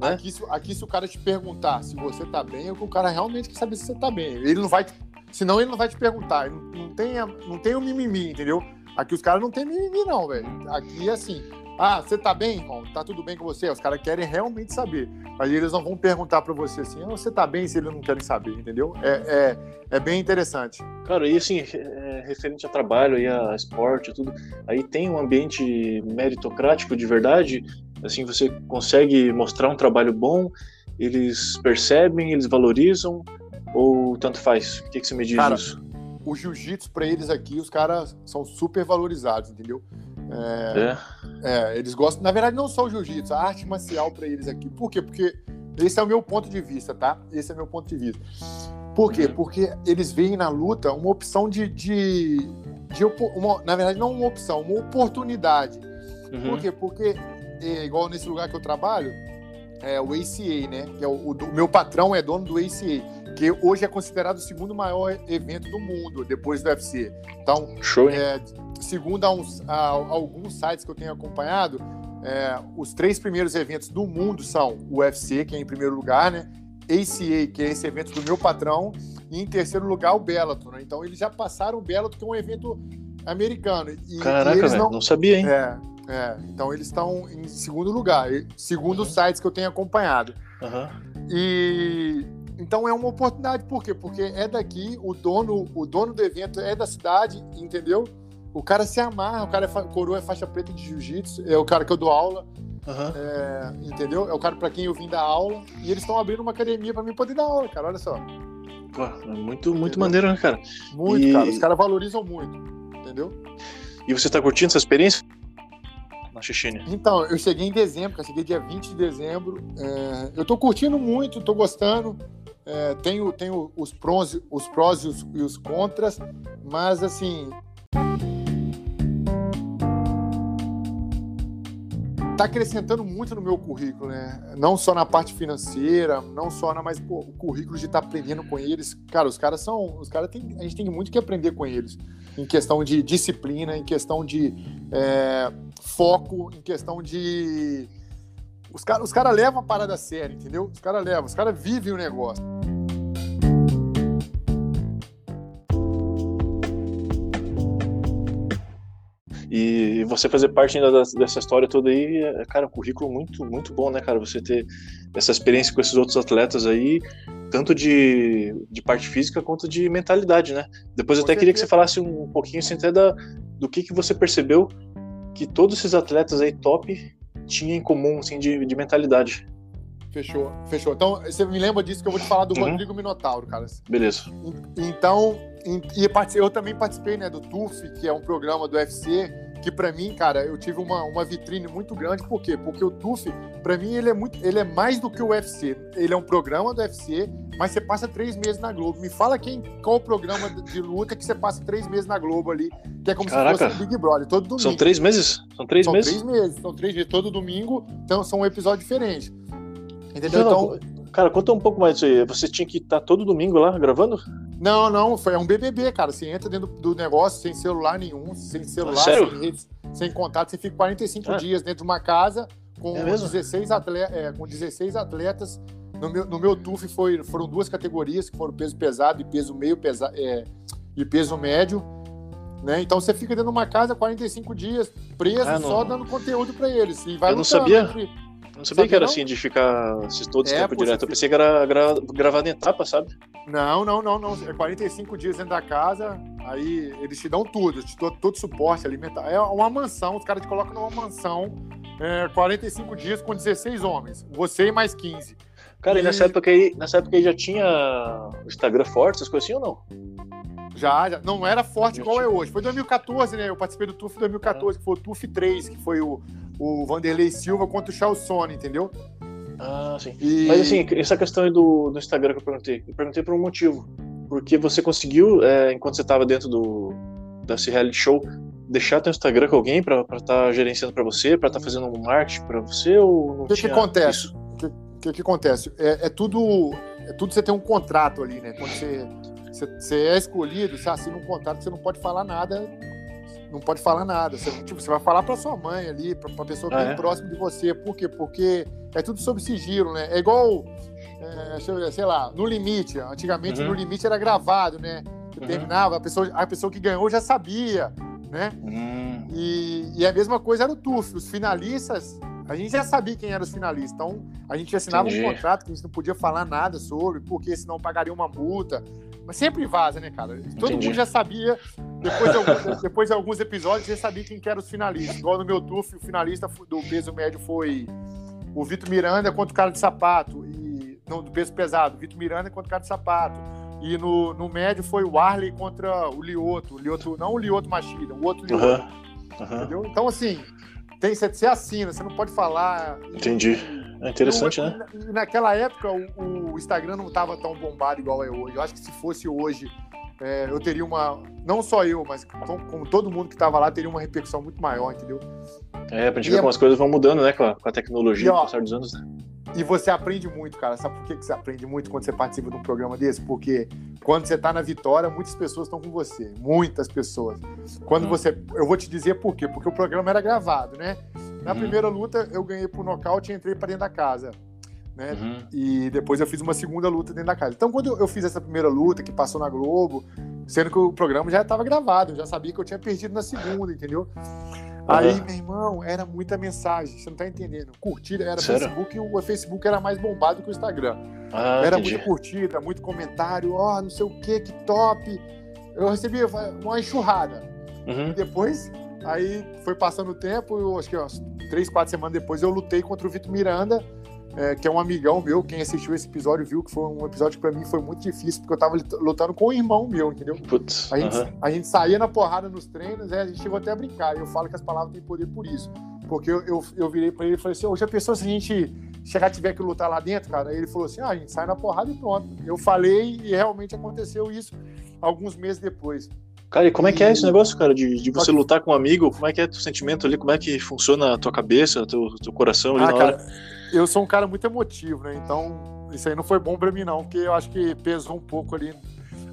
Né? Aqui, se, aqui, se o cara te perguntar se você tá bem, é que o cara realmente quer saber se você tá bem. Ele não vai. Senão ele não vai te perguntar. Não, não, tem, não tem o mimimi, entendeu? Aqui os caras não tem mimimi, não, velho. Aqui é assim. Ah, você tá bem, irmão? Tá tudo bem com você? Os caras querem realmente saber. Mas eles não vão perguntar para você assim, ah, você tá bem se eles não querem saber, entendeu? É, é, é bem interessante. Cara, e assim, é, referente a trabalho e a esporte tudo, aí tem um ambiente meritocrático de verdade? Assim, você consegue mostrar um trabalho bom, eles percebem, eles valorizam, ou tanto faz? O que, que você me diz cara, disso? O jiu-jitsu, para eles aqui, os caras são super valorizados, entendeu? É, é. é, eles gostam. Na verdade, não só o jiu-jitsu, a arte marcial para eles aqui. Por quê? Porque esse é o meu ponto de vista, tá? Esse é o meu ponto de vista. Por quê? Uhum. Porque eles veem na luta uma opção de. de, de uma, na verdade, não uma opção, uma oportunidade. Uhum. Por quê? Porque é, igual nesse lugar que eu trabalho, é o ACA, né? Que é o, o, o, meu patrão é dono do ACA, que hoje é considerado o segundo maior evento do mundo, depois do UFC. Então, Show, é, segundo a uns, a, alguns sites que eu tenho acompanhado, é, os três primeiros eventos do mundo são o UFC, que é em primeiro lugar, né? ACA, que é esse evento do meu patrão, e em terceiro lugar o Bellator. Né? Então eles já passaram o Bellator, que é um evento americano. E, Caraca, e eles não... não sabia, hein? É, é, então eles estão em segundo lugar, segundo os sites que eu tenho acompanhado. Uhum. E então é uma oportunidade, por quê? Porque é daqui, o dono, o dono do evento é da cidade, entendeu? O cara se amarra, o cara é coroa é faixa preta de jiu-jitsu, é o cara que eu dou aula. Uhum. É, entendeu? É o cara para quem eu vim dar aula. E eles estão abrindo uma academia para mim poder dar aula, cara. Olha só. Pô, muito, muito maneiro, né, cara? Muito, e... cara. Os caras valorizam muito. Entendeu? E você tá curtindo essa experiência? Na Chechênia? Então, eu cheguei em dezembro, cheguei dia 20 de dezembro. É, eu tô curtindo muito, tô gostando. É, tenho, tenho os prós, os prós e os, e os contras, mas assim. Tá acrescentando muito no meu currículo, né? Não só na parte financeira, não só na, pô, o currículo de estar tá aprendendo com eles. Cara, os caras são, os caras tem, a gente tem muito que aprender com eles em questão de disciplina, em questão de é, foco, em questão de. Os caras os cara levam a parada séria, entendeu? Os caras levam, os caras vivem o negócio. E você fazer parte ainda dessa história toda aí, é, cara, um currículo muito, muito bom, né, cara? Você ter essa experiência com esses outros atletas aí, tanto de, de parte física quanto de mentalidade, né? Depois eu até queria que você falasse um pouquinho assim, até da, do que, que você percebeu que todos esses atletas aí top tinham em comum, assim, de, de mentalidade. Fechou, fechou. Então, você me lembra disso que eu vou te falar do uhum. Rodrigo Minotauro, cara. Beleza. Então, e eu também participei, né, do TUF, que é um programa do UFC, que para mim, cara, eu tive uma, uma vitrine muito grande. Por quê? Porque o TUF, para mim, ele é muito, ele é mais do que o UFC. Ele é um programa do UFC, mas você passa três meses na Globo. Me fala quem, qual o programa de luta que você passa três meses na Globo ali, que é como Caraca. se fosse um Big Brother, todo domingo. São três meses? São três são meses? São três meses, são três meses, todo domingo, então são um episódio diferente. Entendeu? Não, então, cara, conta um pouco mais aí. Você tinha que estar todo domingo lá gravando? Não, não, foi é um BBB, cara. Você entra dentro do negócio sem celular nenhum, sem celular, Sério? sem redes, sem contato. Você fica 45 ah. dias dentro de uma casa com, é 16, atleta, é, com 16 atletas. No meu, no meu TUF foi, foram duas categorias, que foram peso pesado e peso meio pesa, é, e peso médio. Né? Então você fica dentro de uma casa 45 dias preso, ah, só dando conteúdo para eles. E vai Eu não sabia. Entre, não sabia Sabe que era não? assim, de ficar todo esse é, tempo direto. Eu pensei que era gra gravado em etapa, sabe? Não, não, não, não. É 45 dias dentro da casa, aí eles te dão tudo, te dão todo suporte alimentar. É uma mansão, os caras te colocam numa mansão, é, 45 dias com 16 homens. Você e mais 15. Cara, e, e nessa época aí, nessa época aí já tinha o Instagram forte, essas coisas assim ou não? Já, já, não era forte igual é hoje. Foi 2014, né? Eu participei do TUF 2014, que foi o TUF 3, que foi o, o Vanderlei Silva contra o Charles Sony, entendeu? Ah, sim. E... Mas assim, essa questão aí do, do Instagram que eu perguntei, eu perguntei por um motivo. Porque você conseguiu, é, enquanto você estava dentro do desse reality show, deixar teu Instagram com alguém para estar tá gerenciando para você, para estar tá fazendo um marketing para você O que, que acontece? O que, que, que, acontece? É, é, tudo, é tudo você tem um contrato ali, né? Quando você, você, você é escolhido, você assina um contrato, você não pode falar nada não pode falar nada. Você, tipo, você vai falar para sua mãe ali, para a pessoa bem ah, é? próxima de você. Por quê? Porque é tudo sob sigilo, né? É igual, é, sei lá, no limite. Antigamente, uhum. no limite era gravado, né? Uhum. terminava, a pessoa, a pessoa que ganhou já sabia, né? Uhum. E, e a mesma coisa era o TUF. Os finalistas, a gente já sabia quem eram os finalistas. Então, a gente assinava Entendi. um contrato que a gente não podia falar nada sobre, porque senão pagaria uma multa. Mas sempre vaza, né, cara? Todo Entendi. mundo já sabia. Depois de, alguns, <laughs> depois de alguns episódios, já sabia quem que eram os finalistas. Igual no meu TUF, o finalista do peso médio foi o Vitor Miranda contra o cara de sapato. E, não, do peso pesado. Vitor Miranda contra o cara de sapato. E no, no médio foi o Arley contra o Lioto. O Lioto não o Lioto Machida, o outro Lioto. Uhum. Uhum. Entendeu? Então, assim, tem, você assina, você não pode falar. Entendi. É interessante, né? Naquela época, o, o Instagram não estava tão bombado igual é hoje. Eu acho que se fosse hoje, é, eu teria uma. Não só eu, mas como, como todo mundo que estava lá, teria uma repercussão muito maior, entendeu? É, pra gente e ver é... como as coisas vão mudando, né? Com a, com a tecnologia, com o passar dos anos, né? E você aprende muito, cara. Sabe por que você aprende muito quando você participa de um programa desse? Porque quando você está na vitória, muitas pessoas estão com você. Muitas pessoas. Quando hum. você. Eu vou te dizer por quê. Porque o programa era gravado, né? Na uhum. primeira luta, eu ganhei por nocaute e entrei para dentro da casa. Né? Uhum. E depois eu fiz uma segunda luta dentro da casa. Então, quando eu fiz essa primeira luta, que passou na Globo, sendo que o programa já estava gravado, eu já sabia que eu tinha perdido na segunda, entendeu? Aí, meu irmão, era muita mensagem, você não tá entendendo. Curtida era Sério? Facebook e o Facebook era mais bombado que o Instagram. Ah, era entendi. muita curtida, muito comentário, ó, oh, não sei o que, que top. Eu recebi uma enxurrada. Uhum. E depois Aí foi passando o tempo, eu acho que umas três, quatro semanas depois eu lutei contra o Vitor Miranda, é, que é um amigão meu. Quem assistiu esse episódio viu que foi um episódio que pra mim foi muito difícil, porque eu tava lutando com um irmão meu, entendeu? Putz, a, gente, uh -huh. a gente saía na porrada nos treinos, é, a gente chegou até a brincar. E eu falo que as palavras têm poder por isso. Porque eu, eu, eu virei pra ele e falei assim: hoje a pessoa, se a gente chegar tiver que lutar lá dentro, cara, aí ele falou assim: ah, a gente sai na porrada e pronto. Eu falei e realmente aconteceu isso alguns meses depois. Cara, e como é que é esse negócio, cara, de, de você lutar com um amigo? Como é que é o sentimento ali? Como é que funciona a tua cabeça, teu, teu coração ali ah, na cara, hora? Eu sou um cara muito emotivo, né? Então, isso aí não foi bom pra mim, não, porque eu acho que pesou um pouco ali.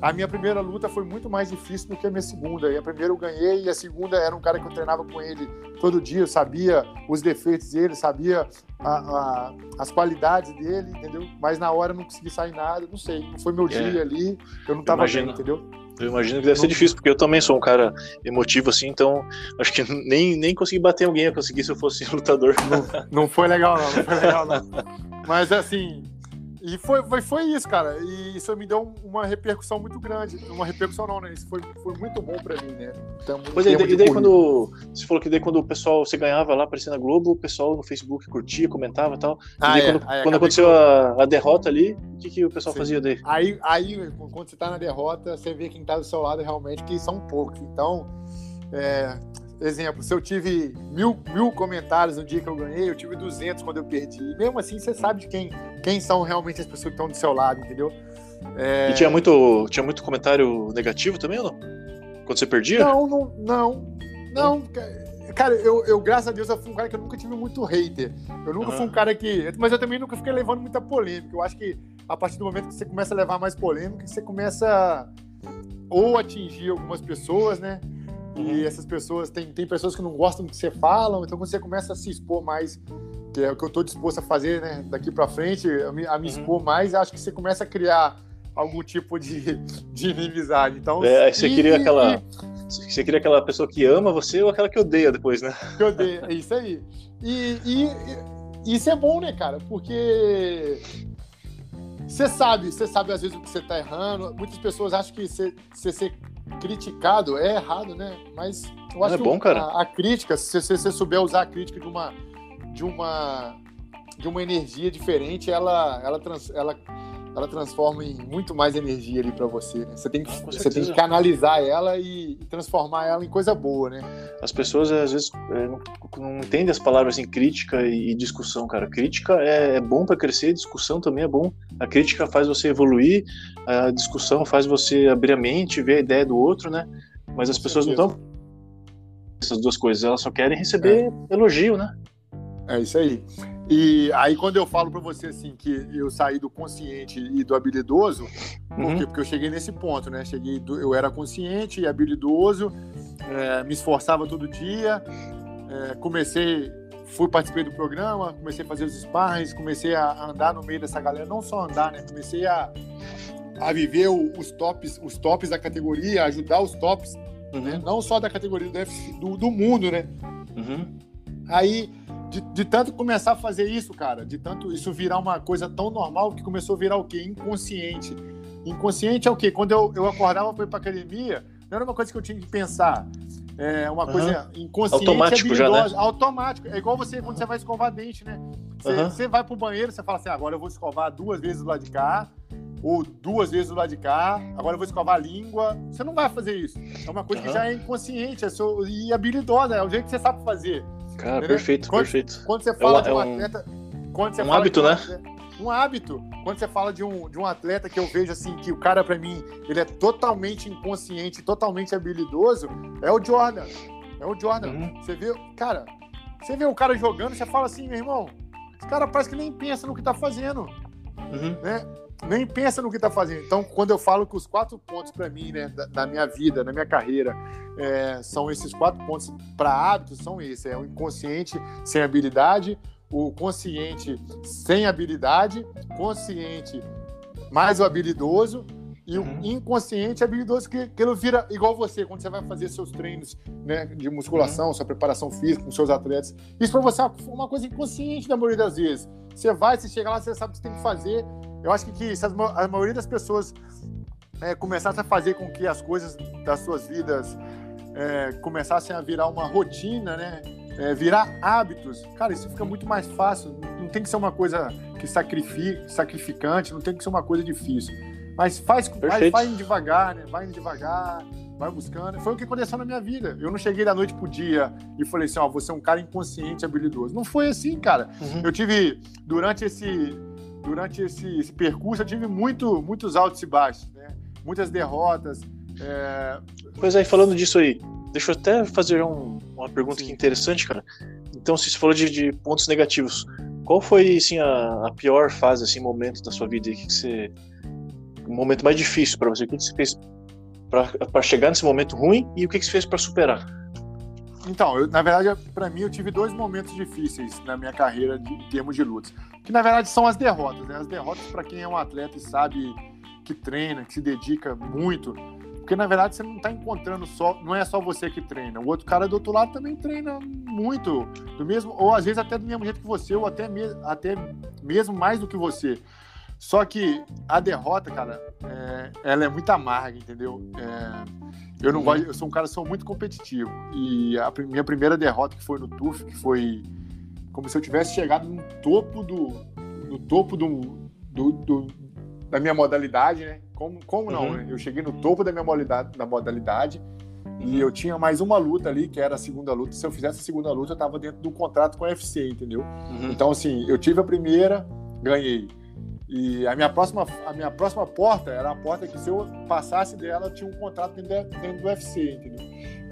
A minha primeira luta foi muito mais difícil do que a minha segunda. E a primeira eu ganhei, e a segunda era um cara que eu treinava com ele todo dia, eu sabia os defeitos dele, sabia a, a, as qualidades dele, entendeu? Mas na hora eu não consegui sair nada, não sei. Não foi meu é. dia ali, eu não tava bem, entendeu? Eu imagino que deve ser difícil, porque eu também sou um cara emotivo, assim, então acho que <laughs> nem, nem consegui bater alguém eu consegui se eu fosse <laughs> lutador. Não, não foi legal, não, não foi legal, não. <laughs> Mas assim, e foi, foi, foi isso, cara. E isso me deu uma repercussão muito grande. Uma repercussão não, né? Isso foi, foi muito bom pra mim, né? Então, pois é, e daí quando. Você falou que daí quando o pessoal você ganhava lá aparecendo na Globo, o pessoal no Facebook curtia, comentava e tal. Ah, é. quando, aí, quando aconteceu a, a, derrota ali, o que, que o pessoal Sim. fazia daí? Aí, aí, quando você tá na derrota, você vê quem tá do seu lado realmente, que são poucos. Então, é, exemplo, se eu tive mil, mil comentários no dia que eu ganhei, eu tive 200 quando eu perdi. E mesmo assim, você sabe de quem, quem são realmente as pessoas que estão do seu lado, entendeu? É... E tinha muito, tinha muito comentário negativo também ou não? Quando você perdia? Não, não, não. Não, cara, eu, eu, graças a Deus, eu fui um cara que eu nunca tive muito hater. Eu nunca uhum. fui um cara que. Mas eu também nunca fiquei levando muita polêmica. Eu acho que a partir do momento que você começa a levar mais polêmica, você começa ou atingir algumas pessoas, né? E uhum. essas pessoas, tem, tem pessoas que não gostam do que você fala, então quando você começa a se expor mais, que é o que eu estou disposto a fazer, né, daqui para frente, a me, a me uhum. expor mais, acho que você começa a criar algum tipo de, <laughs> de inimizade. Então, é, você e, queria aquela. E, você queria aquela pessoa que ama você ou aquela que odeia depois, né? Que odeia, é isso aí. E, e, e isso é bom, né, cara? Porque você sabe, você sabe às vezes o que você tá errando. Muitas pessoas acham que você, você criticado é errado, né? Mas eu acho é bom, que. A, a, crítica, se você souber usar a crítica de uma de uma de uma energia diferente, ela ela trans, ela ela transforma em muito mais energia ali para você. Né? Você, tem que, você tem que canalizar ela e, transformar ela em coisa boa, né? As pessoas às vezes é, não, entendem as palavras assim, crítica e, discussão, cara. Crítica é, é bom para crescer, discussão também é bom. A crítica faz você evoluir, a discussão faz você abrir a mente, ver a ideia do outro, né? Mas as Com pessoas certeza. não estão essas duas coisas, elas só querem receber é. elogio, né? É isso aí. E aí, quando eu falo para você assim que eu saí do consciente e do habilidoso, por uhum. quê? Porque eu cheguei nesse ponto, né? Cheguei, do, eu era consciente e habilidoso, é, me esforçava todo dia, é, comecei, fui participei do programa, comecei a fazer os sparrings, comecei a andar no meio dessa galera, não só andar, né? Comecei a, a viver os tops, os tops da categoria, ajudar os tops, uhum. né? Não só da categoria do, do, do mundo, né? Uhum. Aí de, de, tanto começar a fazer isso, cara, de tanto isso virar uma coisa tão normal que começou a virar o quê? Inconsciente. Inconsciente é o quê? Quando eu, eu acordava para ir pra academia, não era uma coisa que eu tinha que pensar. É uma coisa uhum. inconsciente. Automático já, né? Automático. É igual você quando você vai escovar dente, né? Você, uhum. você vai pro banheiro, você fala assim: ah, agora eu vou escovar duas vezes do lado de cá, ou duas vezes do lado de cá, agora eu vou escovar a língua. Você não vai fazer isso. É uma coisa uhum. que já é inconsciente é seu, e habilidosa, é o jeito que você sabe fazer. Cara, entendeu? perfeito, quando, perfeito. Quando você fala é de um, é atleta. Quando você um hábito, um, né? Um hábito. Quando você fala de um, de um atleta que eu vejo assim, que o cara, para mim, ele é totalmente inconsciente, totalmente habilidoso, é o Jordan. É o Jordan. Uhum. Você vê, cara, você vê o cara jogando, você fala assim, meu irmão, esse cara parece que nem pensa no que tá fazendo. Uhum. Né? Nem pensa no que está fazendo. Então, quando eu falo que os quatro pontos para mim, né, da, da, minha vida, na minha carreira, é, são esses quatro pontos para hábitos, são esses: é o inconsciente sem habilidade, o consciente sem habilidade, consciente mais o habilidoso e uhum. o inconsciente habilidoso que, que ele vira igual você quando você vai fazer seus treinos né, de musculação, uhum. sua preparação física com seus atletas. Isso para você é uma coisa inconsciente na maioria das vezes. Você vai, você chega lá, você sabe o que você tem que fazer, eu acho que, que se a maioria das pessoas é, começasse a fazer com que as coisas das suas vidas é, começassem a virar uma rotina, né? É, virar hábitos, cara, isso fica muito mais fácil. Não tem que ser uma coisa que sacrifique, sacrificante, não tem que ser uma coisa difícil. Mas faz, vai, vai devagar, né? Vai devagar, vai buscando. Foi o que aconteceu na minha vida. Eu não cheguei da noite pro dia e falei assim, ó, você é um cara inconsciente, habilidoso. Não foi assim, cara. Uhum. Eu tive, durante esse durante esse, esse, percurso eu tive muito, muitos altos e baixos, né? muitas derrotas. É... Pois aí, falando disso aí, deixa eu até fazer um, uma pergunta Sim. que interessante, cara. Então, se você falou de, de, pontos negativos, qual foi assim, a, a, pior fase, assim, momento da sua vida? Que, que você, o momento mais difícil para você? O que, que você fez para chegar nesse momento ruim e o que, que você fez para superar? Então, eu, na verdade, para mim, eu tive dois momentos difíceis na minha carreira de, em termos de lutas. Que na verdade são as derrotas. Né? As derrotas, para quem é um atleta e sabe que treina, que se dedica muito. Porque na verdade você não está encontrando só. Não é só você que treina. O outro cara do outro lado também treina muito. Do mesmo, ou às vezes até do mesmo jeito que você, ou até, me, até mesmo mais do que você. Só que a derrota, cara, é, ela é muito amarga, entendeu? É, eu não gosto, eu sou um cara sou muito competitivo. E a minha primeira derrota que foi no TUF, que foi como se eu tivesse chegado no topo do no topo do, do, do da minha modalidade, né? Como, como não? Uhum. Né? Eu cheguei no topo da minha modalidade, da modalidade E eu tinha mais uma luta ali, que era a segunda luta. Se eu fizesse a segunda luta, eu tava dentro do contrato com a UFC, entendeu? Uhum. Então, assim, eu tive a primeira, ganhei. E a minha próxima, a minha próxima porta era a porta que se eu passasse dela, eu tinha um contrato dentro, dentro do UFC, entendeu?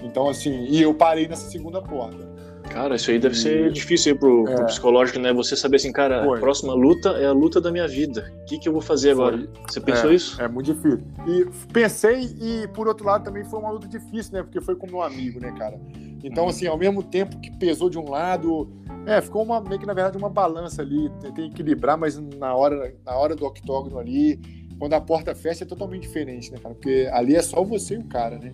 Então, assim, e eu parei nessa segunda porta. Cara, isso aí deve ser difícil aí pro, É. pro psicológico, né? Você saber assim, cara, Foi. a próxima luta é a luta da minha vida. O que, que eu vou fazer agora? Foi. Você pensou é, isso? É muito difícil. E pensei, e por outro lado também foi uma luta difícil, né? Porque foi com meu amigo, né, cara? Então, assim, ao mesmo tempo que pesou de um lado, é, ficou uma, meio que, na verdade, uma balança ali. Tentei equilibrar, mas na hora, na hora do octógono ali, quando a porta fecha, é totalmente diferente, né, cara? Porque ali é só você e o cara, né?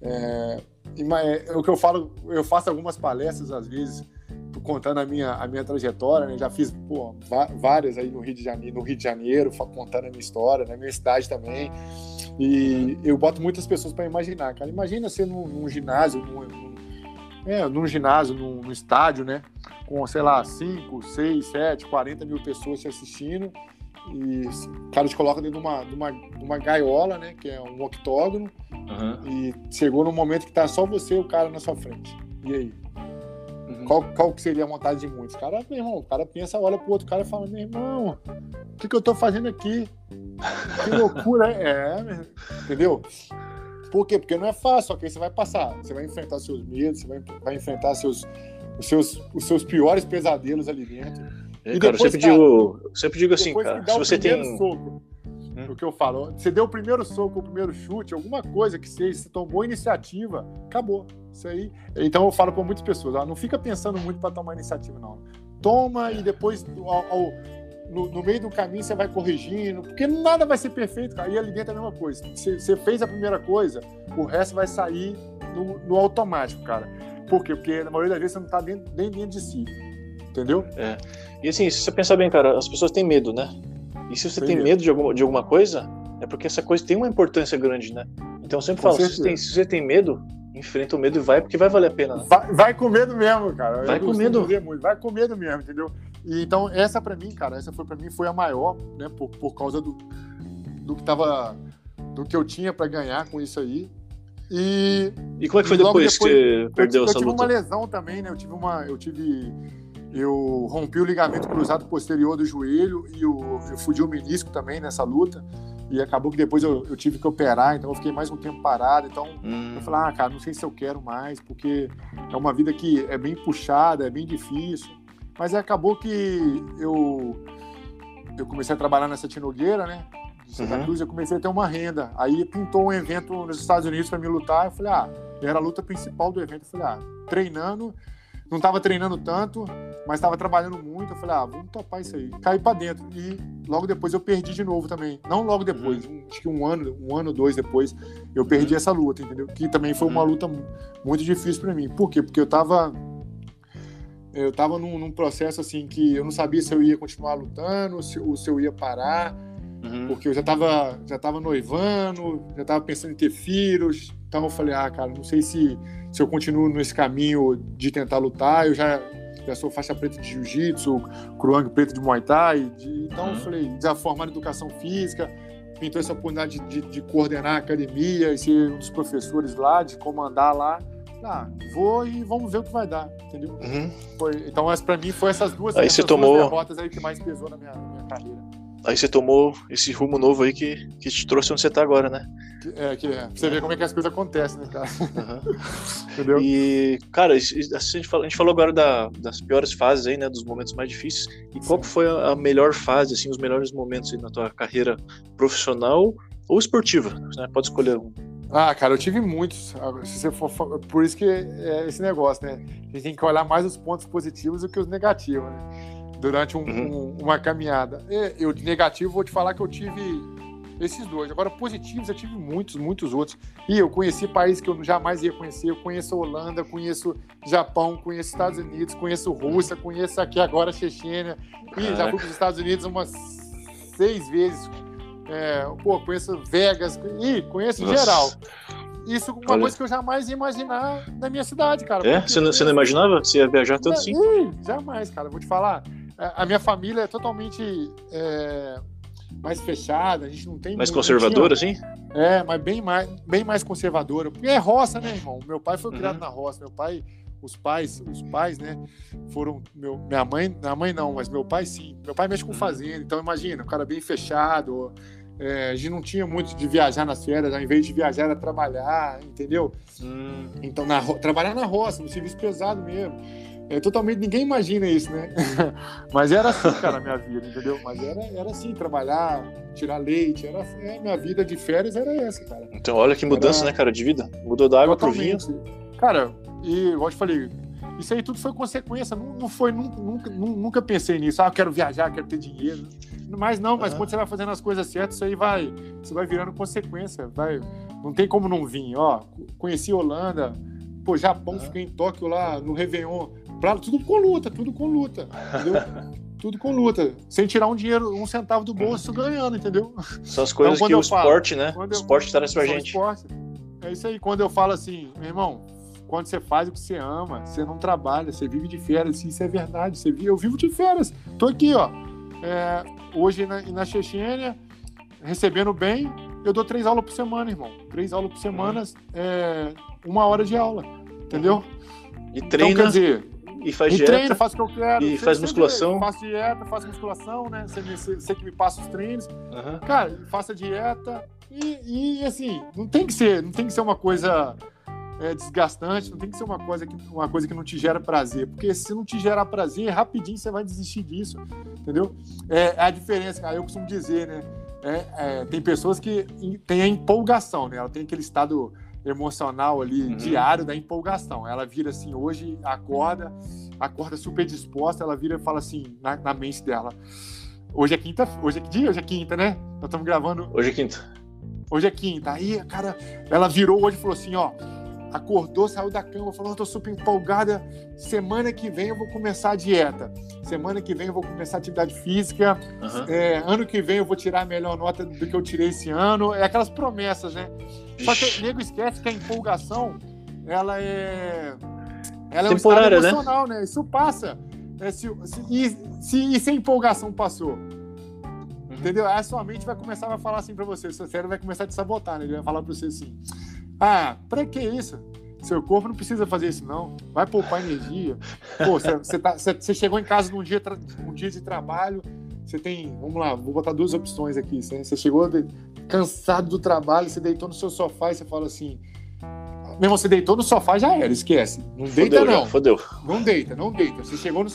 É, ma- é, o que eu falo, eu faço algumas palestras às vezes contando a minha, a minha trajetória, né? Já fiz pô, várias aí no Rio de Janeiro, no Rio de Janeiro, contando a minha história, na minha cidade também. E eu boto muitas pessoas para imaginar, cara. Imagina você num, num ginásio, num- é, num ginásio, num, num estádio, né? Com, sei lá, 5, 6, 7, 40 mil pessoas te assistindo. E o cara te coloca dentro de uma, de uma, de uma gaiola, né? Que é um octógono. Aham. E chegou num momento que tá só você e o cara na sua frente. E aí? Uhum. Qual, qual que seria a vontade de muitos? Cara, meu irmão, o cara pensa, olha pro outro cara e fala, meu irmão, o que, que eu tô fazendo aqui? Que loucura, é, é, entendeu? Por quê? Porque não é fácil, aí você vai passar, você vai enfrentar seus medos, você vai, vai enfrentar seus, os, seus, os seus piores pesadelos ali dentro. É, E cara, eu depois, sempre, cara, digo, eu sempre digo assim, cara, se você tem. soco, Hum. o que eu falo, você deu o primeiro soco, o primeiro chute, alguma coisa que seja, você tomou iniciativa, acabou. Isso aí. Então eu falo para muitas pessoas, ó, não fica pensando muito para tomar iniciativa, não. Toma e depois ao- ao- no, no meio do caminho você vai corrigindo, porque nada vai ser perfeito, cara. E ali dentro é a mesma coisa. Você, você fez a primeira coisa, o resto vai sair no, no automático, cara. Por quê? Porque na maioria das vezes você não tá dentro, nem dentro de si. Entendeu? E assim, se você pensar bem, cara, as pessoas têm medo, né? E se você Tem tem medo. medo de alguma, de alguma coisa, é porque essa coisa tem uma importância grande, né? Então eu sempre Com falo, se você, tem, se você tem medo, enfrenta o medo e vai, porque vai valer a pena. Né? Vai, vai com medo mesmo, cara. Eu Vai com costumo medo. muito, Vai com medo mesmo, entendeu? E, então, essa pra mim, cara, essa foi para mim foi a maior, né? Por, por causa do, do que tava. do que eu tinha pra ganhar com isso aí. E E como é que foi depois, depois- que você eu, perdeu eu essa tive luta? uma lesão também, né? Eu tive uma. Eu tive. Eu rompi o ligamento cruzado posterior do joelho e o, eu fudi o menisco também nessa luta. E acabou que depois eu, eu tive que operar, então eu fiquei mais um tempo parado. Então Hum, eu falei, ah, cara, não sei se eu quero mais, porque é uma vida que é bem puxada, é bem difícil. Mas acabou que eu, eu comecei a trabalhar nessa tinogueira, né? De Santa Uhum. Cruz, eu comecei a ter uma renda. Aí pintou um evento nos Estados Unidos para me lutar. Eu falei, ah, era a luta principal do evento. Eu falei, ah, treinando, não estava treinando tanto, mas estava trabalhando muito. Eu falei, ah, vamos topar isso aí. Caí para dentro. E logo depois eu perdi de novo também. Não logo depois, um- acho que um ano, um ano, dois depois, eu perdi essa luta, entendeu? Que também foi uma Uhum. luta mu- muito difícil para mim. Por quê? Porque eu tava. Eu tava num, num processo assim que eu não sabia se eu ia continuar lutando, se, ou se eu ia parar uhum. porque eu já tava, já tava noivando, já tava pensando em ter filhos. Então eu falei, ah, cara, não sei se, se eu continuo nesse caminho de tentar lutar. Eu já, já sou faixa preta de jiu-jitsu, cruang preto de muay thai. de- então eu Uhum. falei, já formado em educação física, pintou essa oportunidade de, de, de coordenar a academia e ser um dos professores lá, de comandar lá. Ah, vou e vamos ver o que vai dar, entendeu? Uhum. Foi- então, para mim foi essas duas, Aí você duas tomou- derrotas aí que mais pesou na minha, minha carreira. Aí você tomou esse rumo novo aí que, que te trouxe onde você tá agora, né? É, que é, você ver como é que as coisas acontecem, né, cara? Uhum. <laughs> Entendeu? E, cara, isso- a gente falou, a gente falou agora da- das piores fases aí, né? Dos momentos mais difíceis. E qual que foi a, a melhor fase, assim, os melhores momentos aí na tua carreira profissional ou esportiva? Né? Pode escolher um. Ah, cara, eu tive muitos. Ah, Se você for, por isso que é esse negócio, né? A gente tem que olhar mais os pontos positivos do que os negativos, né? Durante um- Uhum. um- uma caminhada. E Eu, de negativo, vou te falar que eu tive esses dois. Agora, positivos, eu tive muitos, muitos outros. E eu conheci países que eu jamais ia conhecer. Eu conheço a Holanda, conheço Japão, conheço Estados Unidos, conheço Rússia, conheço aqui agora a Chechênia. E já fui para os Estados Unidos umas seis vezes. É, pô, conheço Vegas, e conheço Nossa. geral. Isso é uma Olha. coisa que eu jamais ia imaginar na minha cidade, cara. É? Você não, você não imaginava? Você ia viajar tanto assim? Ih, jamais, cara. Vou te falar. A minha família é totalmente. é, mais fechada, a gente não tem Mais muito- conservadora, assim? É, mas bem mais, bem mais conservadora. Porque é roça, né, irmão? Meu pai foi criado Uhum. na roça. Meu pai, os pais, os pais, né, foram. Meu, minha mãe, minha mãe não, mas meu pai sim. Meu pai mexe com Uhum. fazenda, então imagina, um cara bem fechado. É, a gente não tinha muito de viajar nas férias, ao invés de viajar era trabalhar, entendeu? Hum, Então, na trabalhar na roça, no serviço pesado mesmo. É totalmente, ninguém imagina isso, né? <laughs> Mas era assim, cara, a minha vida, entendeu? Mas era, era assim, trabalhar, tirar leite, era, é, minha vida de férias era essa, cara. então, olha que mudança, Era- né, cara, de vida. Mudou da água pro vinho. Totalmente. Cara, e igual eu te falei, isso aí tudo foi consequência. Não, não foi, nunca, nunca, nu- nunca pensei nisso. Ah, eu quero viajar, quero ter dinheiro. Mas não, mas Aham. quando você vai fazendo as coisas certas, isso aí vai, você vai virando consequência. Vai, não tem como não vir. Ó, conheci Holanda, pô, Japão, Aham. fiquei em Tóquio lá no Réveillon. Pra, tudo com luta, tudo com luta. Entendeu? <laughs> tudo com luta. Sem tirar um dinheiro, um centavo do bolso ganhando, entendeu? São as coisas quando que o falo- esporte, né? O esporte traz pra gente. esporte. É isso aí. Quando eu falo assim, meu irmão, quando você faz o que você ama, você não trabalha, você vive de férias. Isso é verdade. Você vive, eu vivo de férias. Tô aqui, ó. É, hoje na, na Chechênia, recebendo bem, eu dou três aulas por semana, irmão. Três aulas por semana, é, uma hora de aula. Entendeu? E Então, treina quer dizer, e faz e dieta. treino, faço o que eu quero. e faz musculação. Faço dieta, faço musculação, né? Você, que me passa os treinos. Aham. Cara, faça dieta e, e, assim, não tem que ser, não tem que ser uma coisa é, desgastante, não tem que ser uma coisa, que, uma coisa que não te gera prazer, porque se não te gerar prazer, rapidinho você vai desistir disso, entendeu? É, é a diferença, cara, eu costumo dizer, né? É, é, tem pessoas que têm a empolgação, né? Ela tem aquele estado emocional ali, Uhum. diário da empolgação. Ela vira assim, hoje acorda, acorda super disposta, ela vira e fala assim, na, na mente dela, Hoje é quinta, hoje é que dia? Hoje é quinta, né? Nós estamos gravando Hoje é quinta. Hoje é quinta. Aí, cara, ela virou hoje e falou assim, ó. Acordou, saiu da cama, falou, eu tô super empolgada. Semana que vem eu vou começar a dieta. Semana que vem eu vou começar a atividade física. Aham. É, ano que vem eu vou tirar a melhor nota do que eu tirei esse ano. É aquelas promessas, né? Só que o nego esquece que a empolgação, ela é. Ela é um Temporária, estado né? emocional, né? Isso passa. É, se, se, e, se, e se a empolgação passou? Uhum. Entendeu? Aí a sua mente vai começar a falar assim pra você, seu cérebro vai começar a te sabotar, né? Ele vai falar pra você assim: Ah, pra que isso? Seu corpo não precisa fazer isso, não. Vai poupar energia. Pô, você- tá- chegou em casa num dia, um dia de trabalho, você tem. Vamos lá, vou botar duas opções aqui. Você, chegou de- cansado do trabalho, você deitou no seu sofá e você fala assim. Meu irmão, você deitou no sofá, já era, esquece. Não deita, Fodeu, já, não. fodeu. Não deita, não deita. Você chegou, no-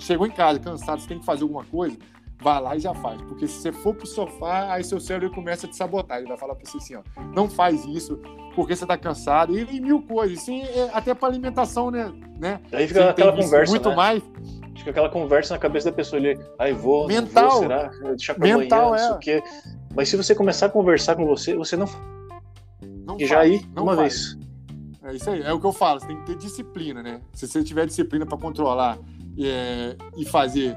chegou em casa cansado, você tem que fazer alguma coisa, vai lá e já faz. Porque se você for pro sofá, aí seu cérebro começa a te sabotar. Ele vai falar pra você assim, ó, não faz isso, porque você tá cansado, e, e mil coisas. Sim, é, até pra alimentação, né? né? Aí fica aquela conversa, Muito né? mais. Fica aquela conversa na cabeça da pessoa ali. Ai, vou, Mental. vou, será? Deixar pra Mental, amanhã, é. o quê. Mas se você começar a conversar com você, você não Não e já faz, ir não uma faz. vez. É isso aí, é o que eu falo, você tem que ter disciplina, né? Se você tiver disciplina para controlar é, e fazer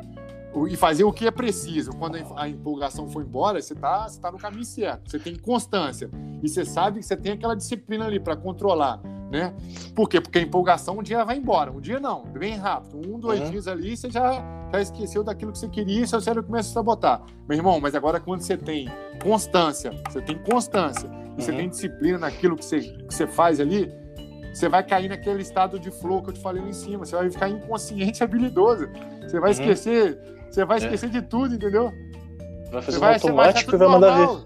e fazer o que é preciso, quando a- empolgação for embora, você tá, você tá no caminho certo. Você tem constância e você sabe que você tem aquela disciplina ali para controlar, né? Por quê? Porque a empolgação um dia vai embora, um dia não, bem rápido, um, dois Uhum. dias ali você já, já esqueceu daquilo que você queria e seu cérebro começa a sabotar. Meu irmão, mas agora quando você tem constância, você tem constância e você Uhum. tem disciplina naquilo que você, que você faz ali, você vai cair naquele estado de flow que eu te falei lá em cima. Você vai ficar inconsciente e habilidoso. Você vai Uhum. esquecer, você vai É. esquecer de tudo, entendeu? Vai Você fazer um vai, você vai automático e vai mandar ver. normal.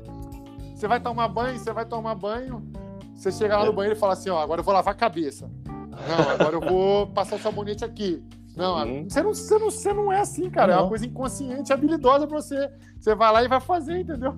Você vai tomar banho, você vai tomar banho, você chega lá É. no banheiro e fala assim, ó, agora eu vou lavar a cabeça. Não, agora eu vou passar o sabonete aqui. Não, Uhum. você, não, você, não, você não é assim, cara. É Não. uma coisa inconsciente, habilidosa pra você. Você vai lá e vai fazer, entendeu?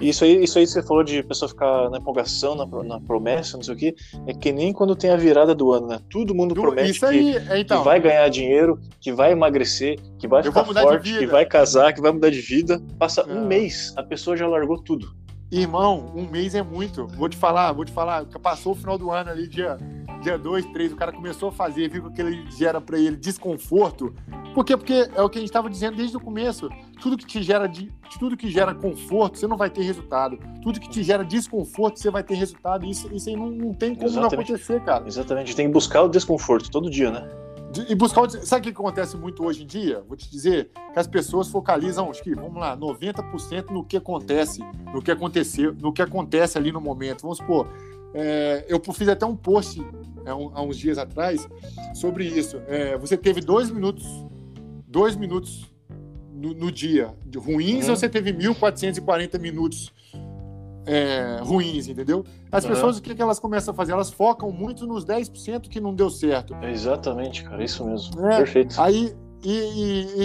Isso aí, isso aí que você falou de pessoa ficar na empolgação, na, na promessa, não sei o quê, é que nem quando tem a virada do ano, né? Todo mundo Do- promete que, aí, é, então. que vai ganhar dinheiro, que vai emagrecer, que vai Eu ficar forte, que vai casar, que vai mudar de vida. Passa um Não. mês, a pessoa já largou tudo. Irmão, um mês é muito. Vou te falar, vou te falar. Passou o final do ano ali, dia 2, dia dois, três, o cara começou a fazer, viu que ele gera pra ele desconforto. Por quê? Porque é o que a gente estava dizendo desde o começo. Tudo que te gera de, tudo que gera conforto, você não vai ter resultado. Tudo que te gera desconforto, você vai ter resultado. Isso, isso aí não, não tem como Exatamente. não acontecer, cara. Exatamente. Tem que buscar o desconforto todo dia, né? e buscar o... Sabe o que acontece muito hoje em dia? Vou te dizer que as pessoas focalizam, acho que, vamos lá, 90% no que acontece, no que aconteceu, no que acontece ali no momento. Vamos supor, é, eu fiz até um post é, um, há uns dias atrás sobre isso. É, você teve dois minutos, dois minutos no, no dia de ruins uhum. ou você teve 1.440 minutos é, ruins, entendeu? As uhum. pessoas, o que, que elas começam a fazer? Elas focam muito nos 10% que não deu certo. É exatamente, cara, isso mesmo. É, Perfeito. Aí, e, e,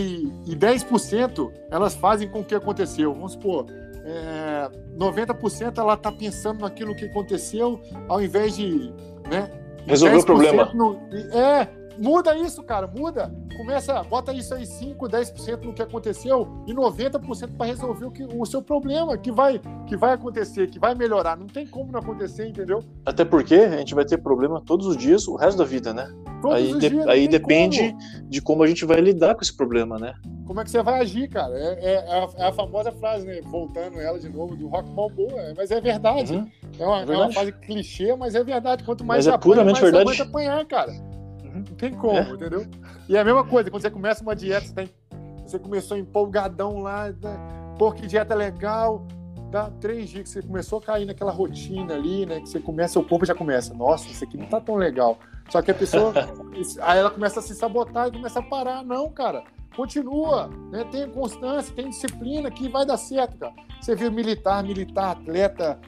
e, e 10% elas fazem com o que aconteceu. Vamos supor, é, 90% ela está pensando naquilo que aconteceu, ao invés de. Né, Resolver o problema. No, é, Muda isso, cara, muda. Começa, bota isso aí 5, 10% no que aconteceu e 90% para resolver o, que, o seu problema, que vai, que vai acontecer, que vai melhorar. Não tem como não acontecer, entendeu? Até porque a gente vai ter problema todos os dias, o resto da vida, né? Todos aí de, dias, aí depende como. de como a gente vai lidar com esse problema, né? Como é que você vai agir, cara? É, é, é, a, é a, famosa frase, né? Voltando ela de novo, do rock balboa, mas é verdade. Uhum. É, uma, é, verdade. é uma frase clichê, mas é verdade. Quanto mais mas é apanha, puramente mais verdade. você apanhar, cara. Não tem como, é. entendeu? E é a mesma coisa, quando você começa uma dieta, você, tem, você começou empolgadão lá, né? pô, que dieta legal, dá três dias que você começou a cair naquela rotina ali, né? Que você começa, o corpo já começa, nossa, isso aqui não tá tão legal. Só que a pessoa, <laughs> aí ela começa a se sabotar e começa a parar. Não, cara, continua, né? Tem constância, tem disciplina que vai dar certo, cara. Você viu militar, militar, atleta,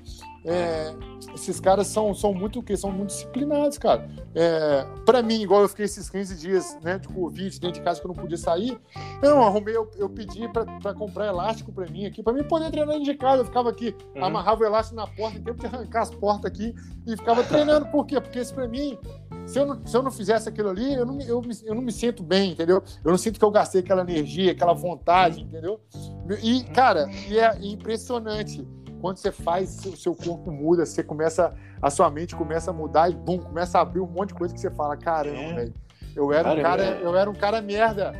é, esses caras são, são muito o quê? São muito disciplinados, cara. É, para mim, igual eu fiquei esses 15 dias né, de Covid dentro de casa que eu não podia sair, eu arrumei, eu, eu pedi para comprar elástico para mim aqui, para mim poder treinar dentro de casa. Eu ficava aqui, uhum. amarrava o elástico na porta, em tempo de arrancar as portas aqui e ficava treinando. Por quê? Porque isso para mim, se eu, não, se eu não fizesse aquilo ali, eu não, eu, eu não me sinto bem, entendeu? Eu não sinto que eu gastei aquela energia, aquela vontade, entendeu? E, cara, e é impressionante quando você faz, o seu corpo muda, você começa, a sua mente começa a mudar e bum, começa a abrir um monte de coisa que você fala, caramba, é. velho, eu era cara, um cara, é. eu era um cara merda.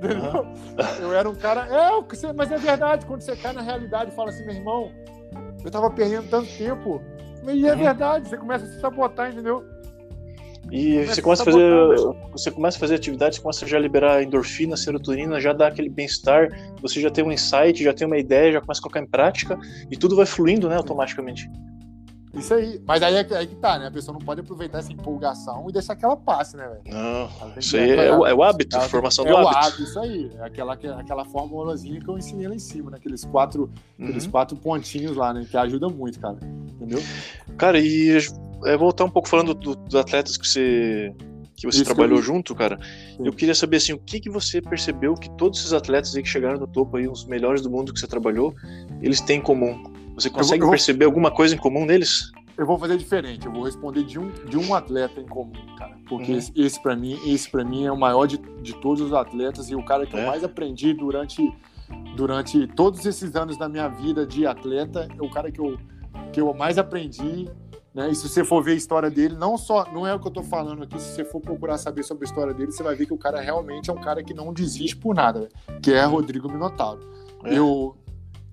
Uhum. <laughs> Eu era um cara. É, mas é verdade, quando você cai na realidade e fala assim, meu irmão, eu tava perdendo tanto tempo. E é verdade, você começa a se sabotar, entendeu? E você começa a fazer, você começa a fazer atividades, começa já a liberar endorfina, serotonina, já dá aquele bem-estar, você já tem um insight, já tem uma ideia, já começa a colocar em prática e tudo vai fluindo, né, automaticamente. Isso aí. Mas aí é, aí que tá, né? A pessoa não pode aproveitar essa empolgação e deixar que ela passe, né, velho? Não, isso aí é, o, é o hábito, a formação é do hábito. É o hábito, isso aí. É aquela, aquela formulazinha que eu ensinei lá em cima, né? Aqueles quatro, uhum. aqueles quatro pontinhos lá, né? Que ajuda muito, cara. Entendeu? Cara, e é, voltar um pouco falando do, dos atletas que você que você Isso trabalhou que junto, cara. Sim. Eu queria saber assim, o que que você percebeu que todos esses atletas aí que chegaram no topo aí, os melhores do mundo que você trabalhou, eles têm em comum? Você consegue eu vou, perceber alguma coisa em comum neles? Eu vou fazer diferente. Eu vou responder de um, de um atleta em comum, cara. Porque uhum. esse, esse para mim, esse para mim é o maior de, de todos os atletas e o cara que é. eu mais aprendi durante durante todos esses anos da minha vida de atleta, é o cara que eu que eu mais aprendi né? E se você for ver a história dele, não só, não é o que eu estou falando aqui, se você for procurar saber sobre a história dele, você vai ver que o cara realmente é um cara que não desiste por nada, que é Rodrigo Minotauro. É. Eu,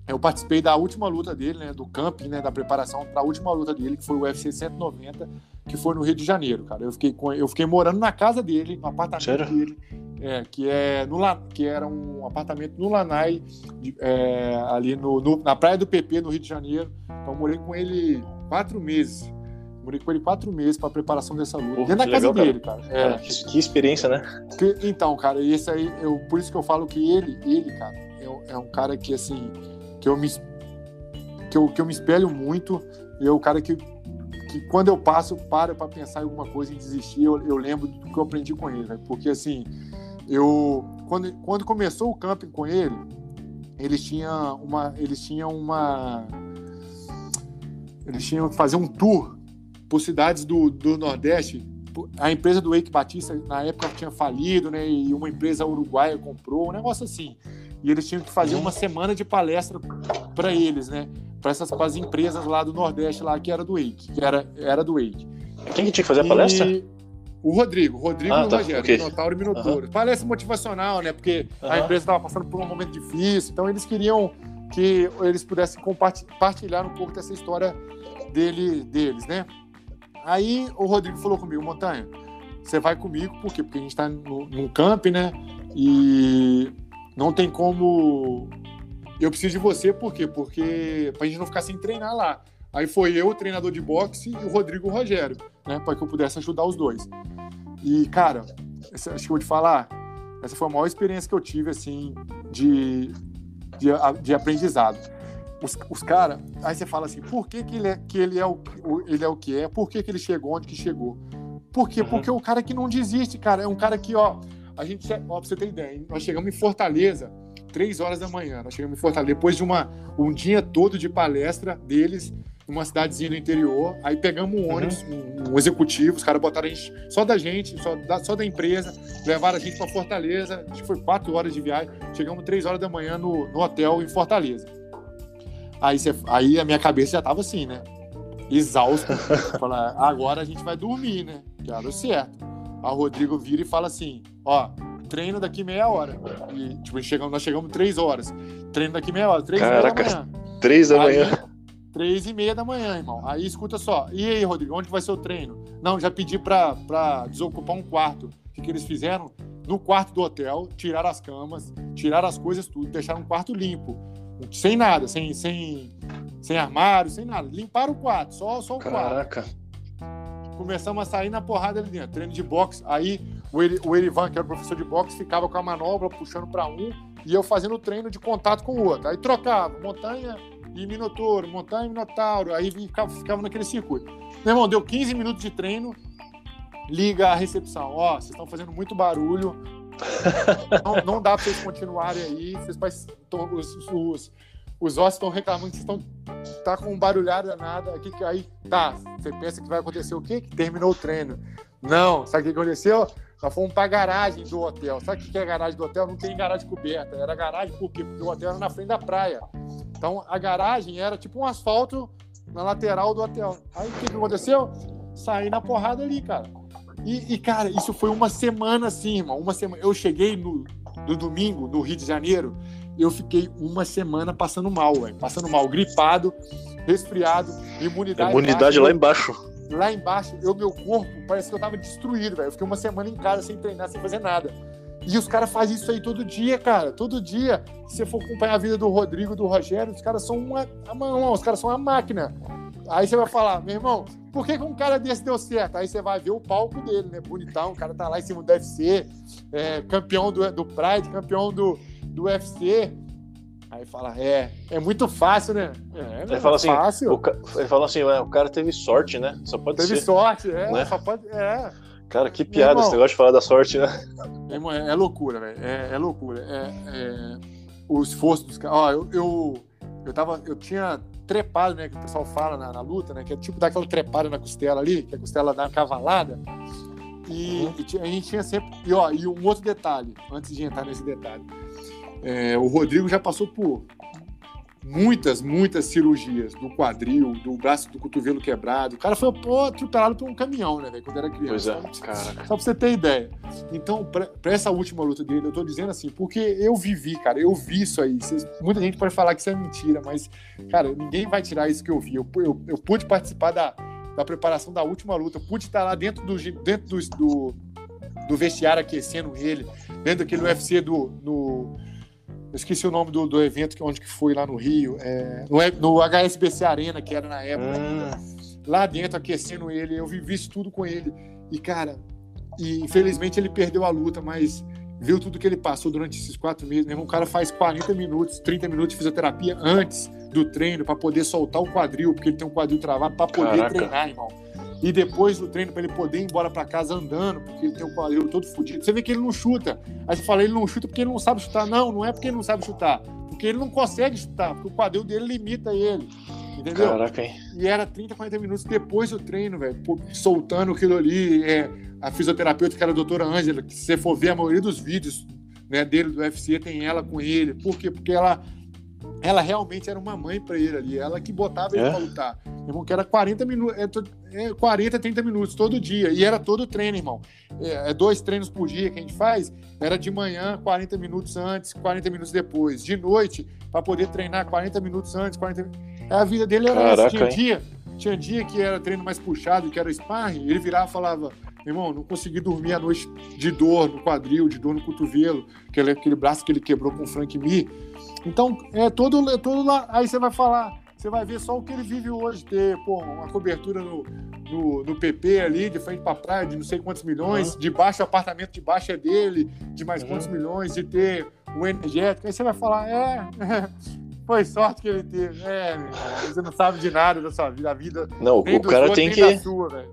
eu participei da última luta dele, né, do camping, né, da preparação para a última luta dele, que foi o UFC 190, que foi no Rio de Janeiro, cara. Eu fiquei, com, eu fiquei morando na casa dele, no apartamento Sério? dele, é, que, é no, que era um apartamento no Lanai, é, ali no, no, na praia do PP, no Rio de Janeiro. Então, eu morei com ele quatro meses. Morei com ele quatro meses para preparação dessa luta. Porra, dentro da casa legal, dele, cara. cara. É. Que, que, experiência, né? Que, então, cara, e esse aí, eu, por isso que eu falo que ele, ele, cara, é, é um cara que, assim, que eu me, que eu, que eu me espelho muito. E é o cara que, que quando eu passo, paro para pensar em alguma coisa e desistir, eu, eu lembro do que eu aprendi com ele, né? Porque, assim, eu, quando, quando começou o camping com ele, eles tinham uma, eles tinham uma eles tinham que fazer um tour por cidades do, do Nordeste. A empresa do Eike Batista, na época, tinha falido, né? E uma empresa uruguaia comprou, um negócio assim. E eles tinham que fazer uma semana de palestra para eles, né? Para essas as empresas lá do Nordeste, lá que era do Eike, que era, era do Eike. Quem que tinha que fazer a palestra? O Rodrigo, Rodrigo ah, e o tá, Rogério, okay. Minotauro e. Uhum. Palestra motivacional, né? Porque uhum. a empresa estava passando por um momento difícil, então eles queriam que eles pudessem compartilhar um pouco dessa história dele, deles, né? Aí o Rodrigo falou comigo, Montanha, você vai comigo, por quê? Porque a gente tá no, num camp, né? E não tem como. Eu preciso de você, por quê? Porque pra gente não ficar sem treinar lá. Aí foi eu, o treinador de boxe, e o Rodrigo Rogério, né? Para que eu pudesse ajudar os dois. E, cara, acho que eu vou te falar, essa foi a maior experiência que eu tive, assim, de, de, de aprendizado. Os, os caras, aí você fala assim, por que, que, ele, é, que ele, é o, ele é o que é? Por que, que ele chegou onde que chegou? Por quê? Uhum. Porque é um cara que não desiste, cara. É um cara que, ó, a gente, ó, pra você ter ideia, nós chegamos em Fortaleza, três horas da manhã. Nós chegamos em Fortaleza depois de uma, um dia todo de palestra deles numa cidadezinha do interior. Aí pegamos um ônibus, uhum. um, um, executivo, os caras botaram a gente, só da gente, só da, só da empresa, levaram a gente para Fortaleza. Acho que foi quatro horas de viagem. Chegamos três horas da manhã no, no hotel em Fortaleza. Aí, aí a minha cabeça já tava assim, né? Exausto. <laughs> Fala, agora a gente vai dormir, né? Que era o certo. Aí o Rodrigo vira e fala assim: ó, treino daqui meia hora. E, tipo, chegamos, nós chegamos três horas. Treino daqui meia hora, três Caraca, da manhã. Três da manhã. Três e meia da manhã, irmão. Aí escuta só. E aí, Rodrigo, onde vai ser o treino? Não, já pedi pra, pra desocupar um quarto. O que, que eles fizeram? No quarto do hotel, tiraram as camas, tiraram as coisas, tudo, deixaram um quarto limpo. Sem nada, sem, sem, sem armário, sem nada. Limparam o quarto, só, só o Caraca. quarto. Começamos a sair na porrada ali dentro. Treino de boxe. Aí o, Eri, o Erivan, que era o professor de boxe, ficava com a manobra puxando para um e eu fazendo o treino de contato com o outro. Aí trocava, montanha e Minotouro, montanha e Minotauro, aí ficava, ficava naquele circuito. Meu irmão, deu 15 minutos de treino, liga a recepção. Ó, vocês estão fazendo muito barulho, não, não, dá para vocês continuarem aí, vocês, os, os, os ossos estão reclamando que estão tá com um barulhado danado, aqui, aí tá, você pensa que vai acontecer o quê? Que terminou o treino. Não, sabe o que aconteceu? Nós fomos para a garagem do hotel. Sabe o que é a garagem do hotel? Não tem garagem coberta. Era garagem por quê? Porque o hotel era na frente da praia. Então a garagem era tipo um asfalto na lateral do hotel. Aí o que, que aconteceu? Saí na porrada ali, cara. E, e, cara, isso foi uma semana assim, irmão. Uma semana. Eu cheguei no, no domingo, no Rio de Janeiro, eu fiquei uma semana passando mal, velho. Passando mal, gripado, resfriado, imunidade. Imunidade lá embaixo. Lá embaixo, eu, meu corpo, parece que eu tava destruído, velho. Eu fiquei uma semana em casa sem treinar, sem fazer nada. E os caras fazem isso aí todo dia, cara. Todo dia. Se você for acompanhar a vida do Rodrigo, do Rogério, os caras são uma. Não, os caras são uma máquina. Aí você vai falar, meu irmão, por que, que um cara desse deu certo? Aí você vai ver o palco dele, né? Bonitão, o cara tá lá em cima do UFC, é, campeão do, do Pride, campeão do, do UFC. Aí fala, é, é muito fácil, né? É, ele fala assim, fácil. O, ele fala assim, o cara teve sorte, né? Só pode teve ser. Teve sorte, é, né? só pode. É. Cara, que piada irmão, esse negócio de falar da sorte, né? Irmão, é, é loucura, velho. É, é, loucura. É, é, o esforço dos caras. Ó, eu, eu, eu, tava, eu tinha trepado, né? Que o pessoal fala na, na, luta, né? Que é tipo dar aquela trepada na costela ali, que a costela dá uma cavalada. E, uhum. e, a gente tinha sempre. E, ó, e um outro detalhe, antes de entrar nesse detalhe. É, o Rodrigo já passou por muitas, muitas cirurgias do quadril, do braço do cotovelo quebrado. O cara foi pô, atropelado por um caminhão, né, velho, quando era criança. Pois é, cara. Só pra você ter ideia. Então, pra, pra, essa última luta dele, eu tô dizendo assim, porque eu vivi, cara, eu vi isso aí. Cês, muita gente pode falar que isso é mentira, mas, cara, ninguém vai tirar isso que eu vi. Eu, eu, eu pude participar da, da preparação da última luta, pude estar lá dentro do, dentro do, do, do vestiário aquecendo ele, dentro daquele UFC do. No, eu esqueci o nome do, do evento onde que foi lá no Rio. É, no, no HSBC Arena, que era na época. Hum. Lá dentro, aquecendo ele. Eu vivi isso tudo com ele. E, cara, e infelizmente ele perdeu a luta, mas viu tudo que ele passou durante esses quatro meses. Meu o cara faz 40 minutos, 30 minutos de fisioterapia antes do treino para poder soltar o quadril, porque ele tem um quadril travado para poder Caraca. treinar, irmão e depois do treino para ele poder ir embora para casa andando, porque ele tem o quadril todo fodido. Você vê que ele não chuta. Aí você fala, ele não chuta porque ele não sabe chutar. Não, não é porque ele não sabe chutar, porque ele não consegue chutar, porque o quadril dele limita ele. Entendeu? Caraca, hein? E era 30, 40 minutos depois do treino, velho, soltando aquilo ali. É, a fisioterapeuta, que era a doutora Ângela, que se você for ver a maioria dos vídeos né, dele do UFC, tem ela com ele. Por quê? Porque ela ela realmente era uma mãe para ele ali, ela que botava ele é? para lutar. Irmão, que era 40 minutos, é, 40, 30 minutos todo dia, e era todo treino, irmão. É, é, dois treinos por dia que a gente faz, era de manhã, 40 minutos antes, 40 minutos depois. De noite, para poder treinar 40 minutos antes, 40 A vida dele era Caraca, essa. Tinha dia, tinha dia que era treino mais puxado, que era sparring, ele virava e falava, irmão, não consegui dormir a noite de dor no quadril, de dor no cotovelo, aquele, aquele braço que ele quebrou com o Frank Mir. Então, é todo, é todo lá. Aí você vai falar, você vai ver só o que ele vive hoje, ter pô, uma cobertura no, no, no PP ali, de frente para praia, de não sei quantos milhões, uhum. de baixo, o apartamento de baixo é dele, de mais uhum. quantos milhões, de ter um energético. Aí você vai falar, é, <laughs> foi sorte que ele teve. É, você não sabe de nada da sua vida, a vida. Não, o cara tem que. Sua,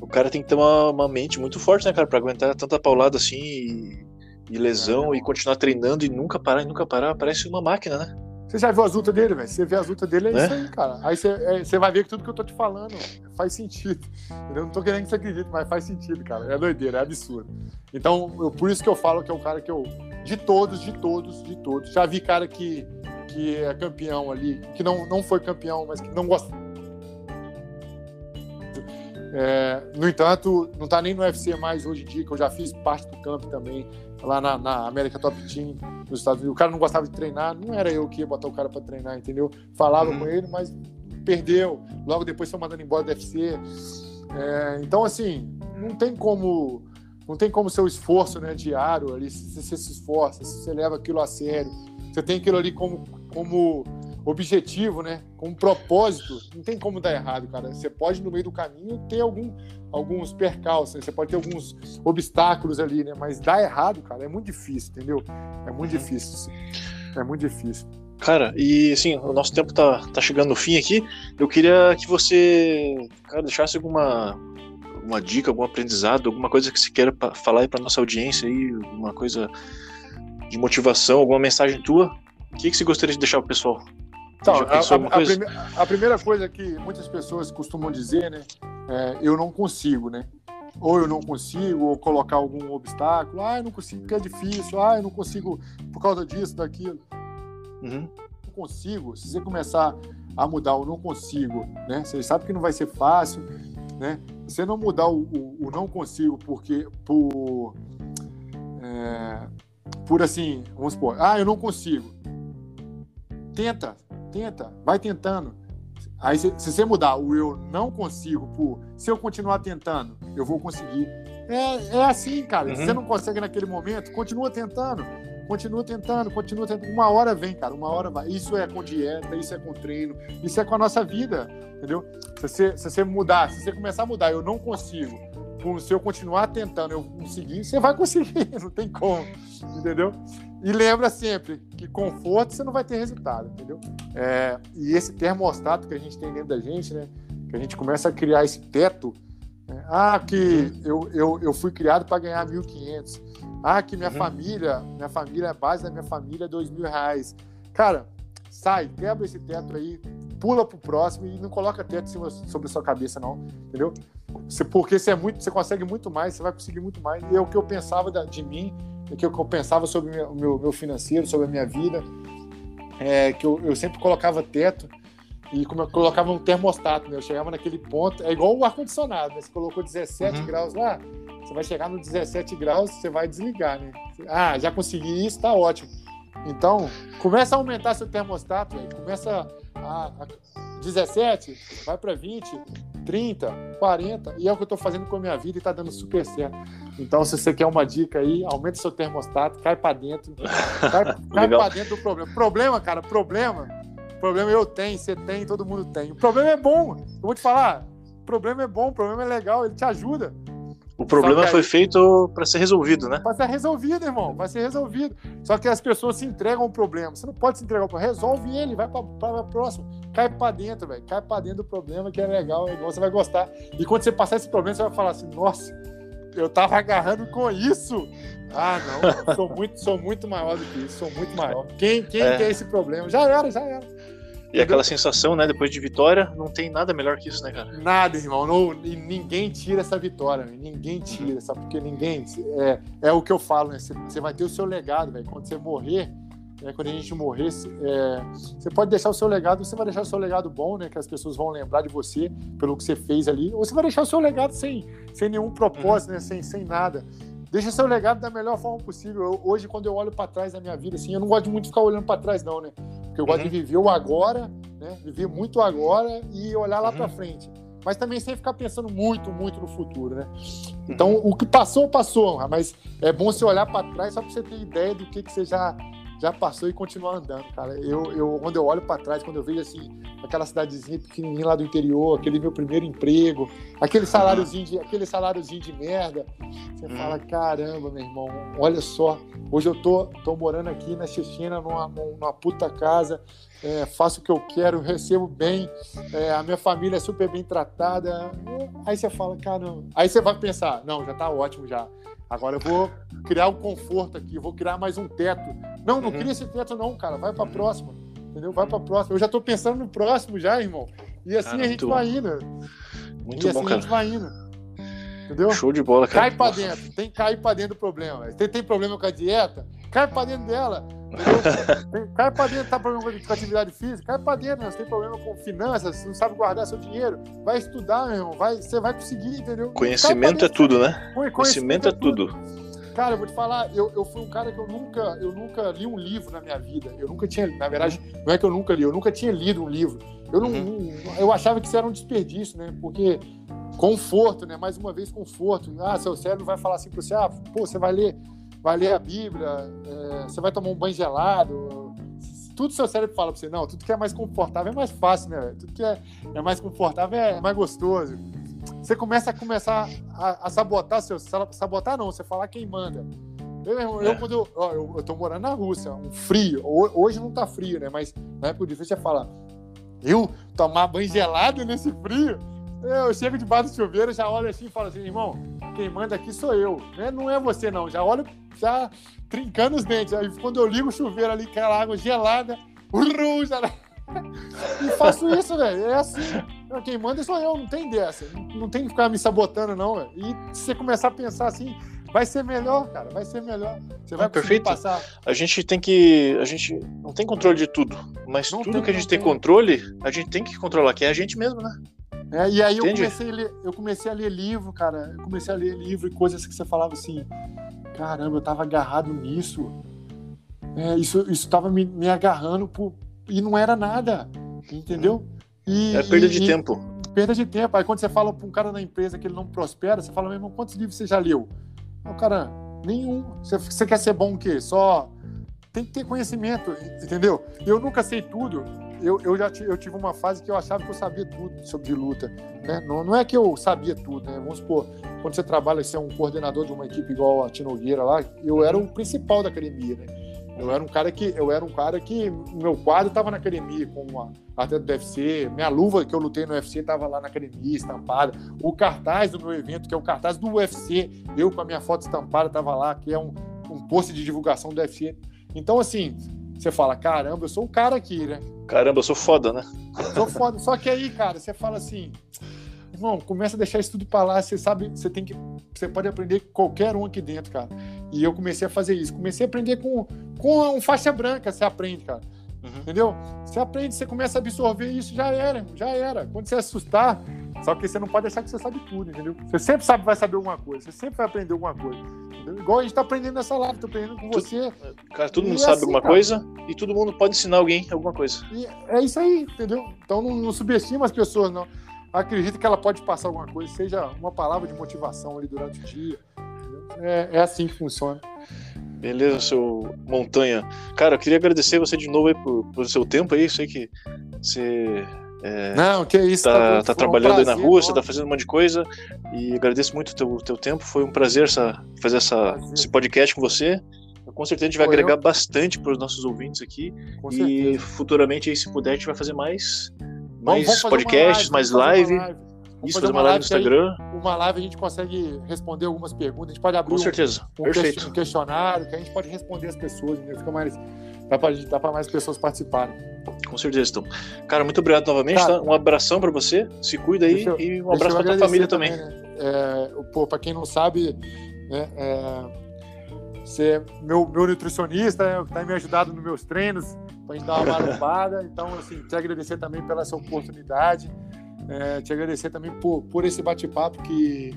o cara tem que ter uma, uma, mente muito forte, né, cara, pra aguentar tanta paulada assim e, e lesão é, e continuar treinando e nunca parar e nunca parar. Parece uma máquina, né? Você já viu as lutas dele, velho? Você vê as lutas dele, é, é, isso aí, cara. Aí você, é, você vai ver que tudo que eu tô te falando faz sentido. Eu não tô querendo que você acredite, mas faz sentido, cara. É doideira, é absurdo. Então, eu, por isso que eu falo que é o cara que eu. De todos, de todos, de todos. Já vi cara que, que é campeão ali, que não, não foi campeão, mas que não gosta. É, no entanto, não tá nem no UFC mais hoje em dia, que eu já fiz parte do campo também lá na, na América Top Team nos Estados Unidos. O cara não gostava de treinar, não era eu que ia botar o cara para treinar, entendeu? Falava uhum. com ele, mas perdeu. Logo depois foi mandando embora do UFC. É, então, assim, não tem como não tem como seu esforço né, diário ali, se você se esforça, se você leva aquilo a sério, você tem aquilo ali como, como objetivo, né? Com um propósito, não tem como dar errado, cara. Você pode, no meio do caminho, ter algum, alguns percalços, né? você pode ter alguns obstáculos ali, né? Mas dar errado, cara, é muito difícil, entendeu? É muito uhum. difícil. É muito difícil. Cara, e assim, o nosso tempo tá, tá chegando no fim aqui. Eu queria que você, cara, deixasse alguma uma dica, algum aprendizado, alguma coisa que você queira falar aí para nossa audiência aí, uma coisa de motivação, alguma mensagem tua. O que, que você gostaria de deixar pro pessoal? Então, a, a, a, prime a, primeira coisa que muitas pessoas costumam dizer, né? É, eu não consigo, né? Ou eu não consigo, ou colocar algum obstáculo. Ah, eu não consigo porque é difícil. Ah, eu não consigo por causa disso, daquilo. Uhum. Não consigo. Se você começar a mudar o não consigo, né? Você sabe que não vai ser fácil, né? Se você não mudar o, o, o não consigo porque por é, por assim, vamos supor, ah, eu não consigo. Tenta, Tenta, vai tentando. Aí, se, se, você mudar o eu não consigo por se eu continuar tentando, eu vou conseguir. É, é assim, cara. Uhum. Se você não consegue naquele momento, continua tentando. Continua tentando, continua tentando. Uma hora vem, cara. Uma hora vai. Isso é com dieta, isso é com treino, isso é com a nossa vida, entendeu? Se você, se você mudar, se você começar a mudar, eu não consigo. Se eu continuar tentando, eu conseguir, você vai conseguir. <laughs> Não tem como, entendeu? E lembra sempre que conforto você não vai ter resultado, entendeu? É, e esse termostato que a gente tem dentro da gente, né? Que a gente começa a criar esse teto. Né? Ah, que eu, eu, eu fui criado para ganhar 1.500. Ah, que minha uhum. família, minha família, a base da minha família é dois mil reais. Cara, sai, quebra esse teto aí, pula pro próximo e não coloca teto sobre a sua cabeça, não, entendeu? Você, porque você é muito, você consegue muito mais, você vai conseguir muito mais. E é o que eu pensava de mim que eu pensava sobre o meu, meu financeiro, sobre a minha vida, é, que eu, eu sempre colocava teto e como eu colocava um termostato, né? Eu chegava naquele ponto, é igual o ar-condicionado, né? Você colocou 17 uhum. graus lá, você vai chegar no 17 graus, você vai desligar, né? Ah, já consegui isso, tá ótimo. Então, começa a aumentar seu termostato, véio. começa a, a 17, vai para 20, 30, 40, e é o que eu estou fazendo com a minha vida e está dando super certo. Então, se você quer uma dica aí, aumenta seu termostato, cai para dentro, cai, <laughs> cai para dentro do problema. Problema, cara, problema, problema eu tenho, você tem, todo mundo tem. O problema é bom, eu vou te falar, o problema é bom, o problema é legal, ele te ajuda. O problema aí, foi feito para ser resolvido, né? Para ser resolvido, irmão. Vai ser resolvido. Só que as pessoas se entregam ao problema. Você não pode se entregar ao problema. Resolve ele, vai para a próxima. Cai para dentro, velho. Cai para dentro do problema que é legal, é igual, você vai gostar. E quando você passar esse problema, você vai falar assim: nossa, eu tava agarrando com isso. Ah, não. sou muito, sou muito maior do que isso. Sou muito maior. Quem, quem é. quer esse problema? Já era, já era. E aquela sensação, né, depois de vitória, não tem nada melhor que isso, né, cara? Nada, irmão. Não, ninguém tira essa vitória, né? ninguém tira, sabe? Porque ninguém. É, é o que eu falo, né? Você, vai ter o seu legado, velho. Quando você morrer, né, quando a gente morrer, é, você pode deixar o seu legado, você vai deixar o seu legado bom, né? Que as pessoas vão lembrar de você pelo que você fez ali, ou você vai deixar o seu legado sem, sem nenhum propósito, uhum. né? Sem, sem nada. Deixa seu legado da melhor forma possível. Eu, hoje, quando eu olho para trás da minha vida, assim, eu não gosto de muito ficar olhando para trás, não, né? Porque eu gosto uhum. de viver o agora, né? Viver muito agora e olhar lá uhum. para frente. mas também sem ficar pensando muito, muito no futuro, né? Então, o que passou, passou, mas é bom você olhar para trás só para você ter ideia do que, que você já já passou e continua andando, cara. Eu, eu quando eu olho para trás, quando eu vejo assim aquela cidadezinha pequenininha lá do interior, aquele meu primeiro emprego, aquele saláriozinho de, aquele saláriozinho de merda, você uhum. fala, caramba, meu irmão, olha só, hoje eu tô, tô morando aqui na Chechena, numa, numa puta casa, é, faço o que eu quero, recebo bem, é, a minha família é super bem tratada. Aí você fala, caramba. Aí você vai pensar, não, já tá ótimo já. Agora eu vou criar um conforto aqui, vou criar mais um teto. Não, não uhum. cria esse teto, não, cara. Vai pra próxima. Entendeu? Vai pra próxima. Eu já tô pensando no próximo já, irmão. E assim cara, a gente vai indo. Muito e bom, assim cara. a gente vai indo. Entendeu? Show de bola, cara. Cai pra dentro. Tem que cair pra dentro do problema. Você tem problema com a dieta? Cai pra dentro dela. <laughs> Tem, cai pra dentro, tá problema com atividade física? Cai pra dentro, você tem problema com finanças, você não sabe guardar seu dinheiro. Vai estudar, meu irmão. Vai, você vai conseguir, entendeu? Conhecimento é tudo, né? Conhecimento, Conhecimento é tudo. tudo. Cara, eu vou te falar, eu, eu fui um cara que eu nunca, eu nunca li um livro na minha vida. Eu nunca tinha, na verdade, não é que eu nunca li, eu nunca tinha lido um livro. Eu não, uhum. eu achava que isso era um desperdício, né? Porque conforto, né? Mais uma vez, conforto. Ah, seu cérebro vai falar assim para você, ah, pô, você vai ler vai ler a Bíblia, é, você vai tomar um banho gelado. Tudo seu cérebro fala para você, não, tudo que é mais confortável é mais fácil, né? Tudo que é, é mais confortável é mais gostoso. Você começa a começar a, a sabotar seu. Sabotar não, você falar quem manda. Eu, eu, é. quando eu, ó, eu, eu tô morando na Rússia, um frio. Hoje não tá frio, né? Mas na época difícil você fala, eu tomar banho gelado nesse frio? Eu chego debaixo do chuveiro, já olho assim e falo assim, irmão, quem manda aqui sou eu. Né? Não é você, não. Já olho, já trincando os dentes. Aí quando eu ligo o chuveiro ali, aquela água gelada, urru, já... e faço isso, velho. É assim. Quem manda sou eu, não tem dessa. Não tem que ficar me sabotando, não, velho. E se você começar a pensar assim, vai ser melhor, cara. Vai ser melhor. Você vai perfeito. passar. A gente tem que. A gente não tem controle de tudo. Mas não tudo tem, que a gente tem, tem controle, a gente tem que controlar, que é a gente mesmo, né? É, e aí eu comecei, a ler, eu comecei a ler livro, cara. Eu comecei a ler livro e coisas que você falava assim: caramba, eu tava agarrado nisso. É, isso, isso tava me, me agarrando por, e não era nada, entendeu? E, é perda e, de e, tempo. Perda de tempo. Aí quando você fala para um cara na empresa que ele não prospera, você fala, meu irmão, quantos livros você já leu? O cara, nenhum. Você, você quer ser bom o quê? Só tem que ter conhecimento, entendeu? Eu nunca sei tudo eu, eu já eu tive uma fase que eu achava que eu sabia tudo sobre luta. Né? Não, não é que eu sabia tudo, né? Vamos supor, quando você trabalha, você é um coordenador de uma equipe igual a Tinogueira lá, eu era o principal da academia, né? Eu era um cara que eu era um cara que meu quadro estava na academia com uma atleta do UFC, minha luva que eu lutei no UFC estava lá na academia estampada, o cartaz do meu evento que é o cartaz do UFC, eu com a minha foto estampada estava lá, que é um, um post de divulgação do UFC. Então assim, você fala, caramba, eu sou o cara aqui, né? Caramba, eu sou foda, né? Sou foda. Só que aí, cara, você fala assim, irmão, começa a deixar isso tudo pra lá. Você sabe, você tem que. Você pode aprender qualquer um aqui dentro, cara. E eu comecei a fazer isso. Comecei a aprender com, com um faixa branca, você aprende, cara. Uhum. Entendeu? Você aprende, você começa a absorver isso, já era, já era. Quando você assustar, só que você não pode achar que você sabe tudo, entendeu? Você sempre sabe vai saber alguma coisa, você sempre vai aprender alguma coisa. Igual a gente tá aprendendo nessa live, tô aprendendo com você. Cara, todo mundo é sabe assim, alguma cara. coisa e todo mundo pode ensinar alguém alguma coisa. E é isso aí, entendeu? Então não, não subestima as pessoas, não. Acredita que ela pode passar alguma coisa, seja uma palavra de motivação ali durante o dia. É, é assim que funciona. Beleza, seu Montanha. Cara, eu queria agradecer você de novo aí por, por seu tempo aí. Sei que você é, não, que isso. Tá, tá, tá trabalhando um aí na rua, você tá fazendo um monte de coisa. E agradeço muito o teu, teu tempo. Foi um prazer essa, fazer essa, esse podcast com você. Com certeza a gente vai Pô, agregar eu... bastante para os nossos ouvintes aqui. Com e certeza. futuramente, aí, se puder, a gente vai fazer mais, mais vamos, vamos podcasts, live, mais live. Isso, fazer, uma live no Instagram. Aí, uma live a gente consegue responder algumas perguntas. A gente pode abrir Com certeza. Um, um, um questionário que a gente pode responder as pessoas. Né? Fica mais, dá para mais pessoas participarem. Com certeza, então. Cara, muito obrigado novamente. Cara, tá? Um abração para você. Se cuida aí eu, e um abraço para tua família também. também né? é, pô, para quem não sabe, né, é, você é meu, meu nutricionista, né, tá me ajudando nos meus treinos, para gente dar uma marombada. <laughs> então, assim, te agradecer também pela essa oportunidade. É, te agradecer também por, por esse bate-papo que,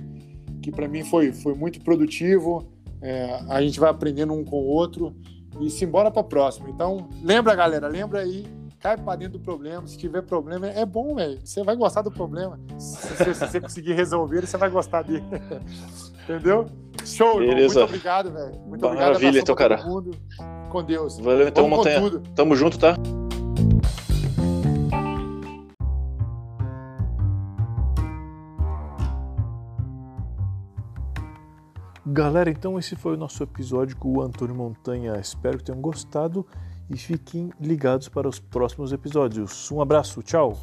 que para mim foi, foi muito produtivo. É, a gente vai aprendendo um com o outro e se embora para próximo. Então, lembra, galera, lembra aí cai pra dentro do problema. Se tiver problema, é bom, velho. Você vai gostar do problema. Se, você conseguir resolver, você vai gostar dele. <laughs> Entendeu? Show, irmão. Beleza. Muito obrigado, velho. Muito obrigado. Maravilha, Abração então, pra cara. todo mundo. Com Deus. Valeu então, Montanha. Tamo junto, tá? Galera, então esse foi o nosso episódio com o Antônio Montanha. Espero que tenham gostado e fiquem ligados para os próximos episódios. Um abraço, tchau!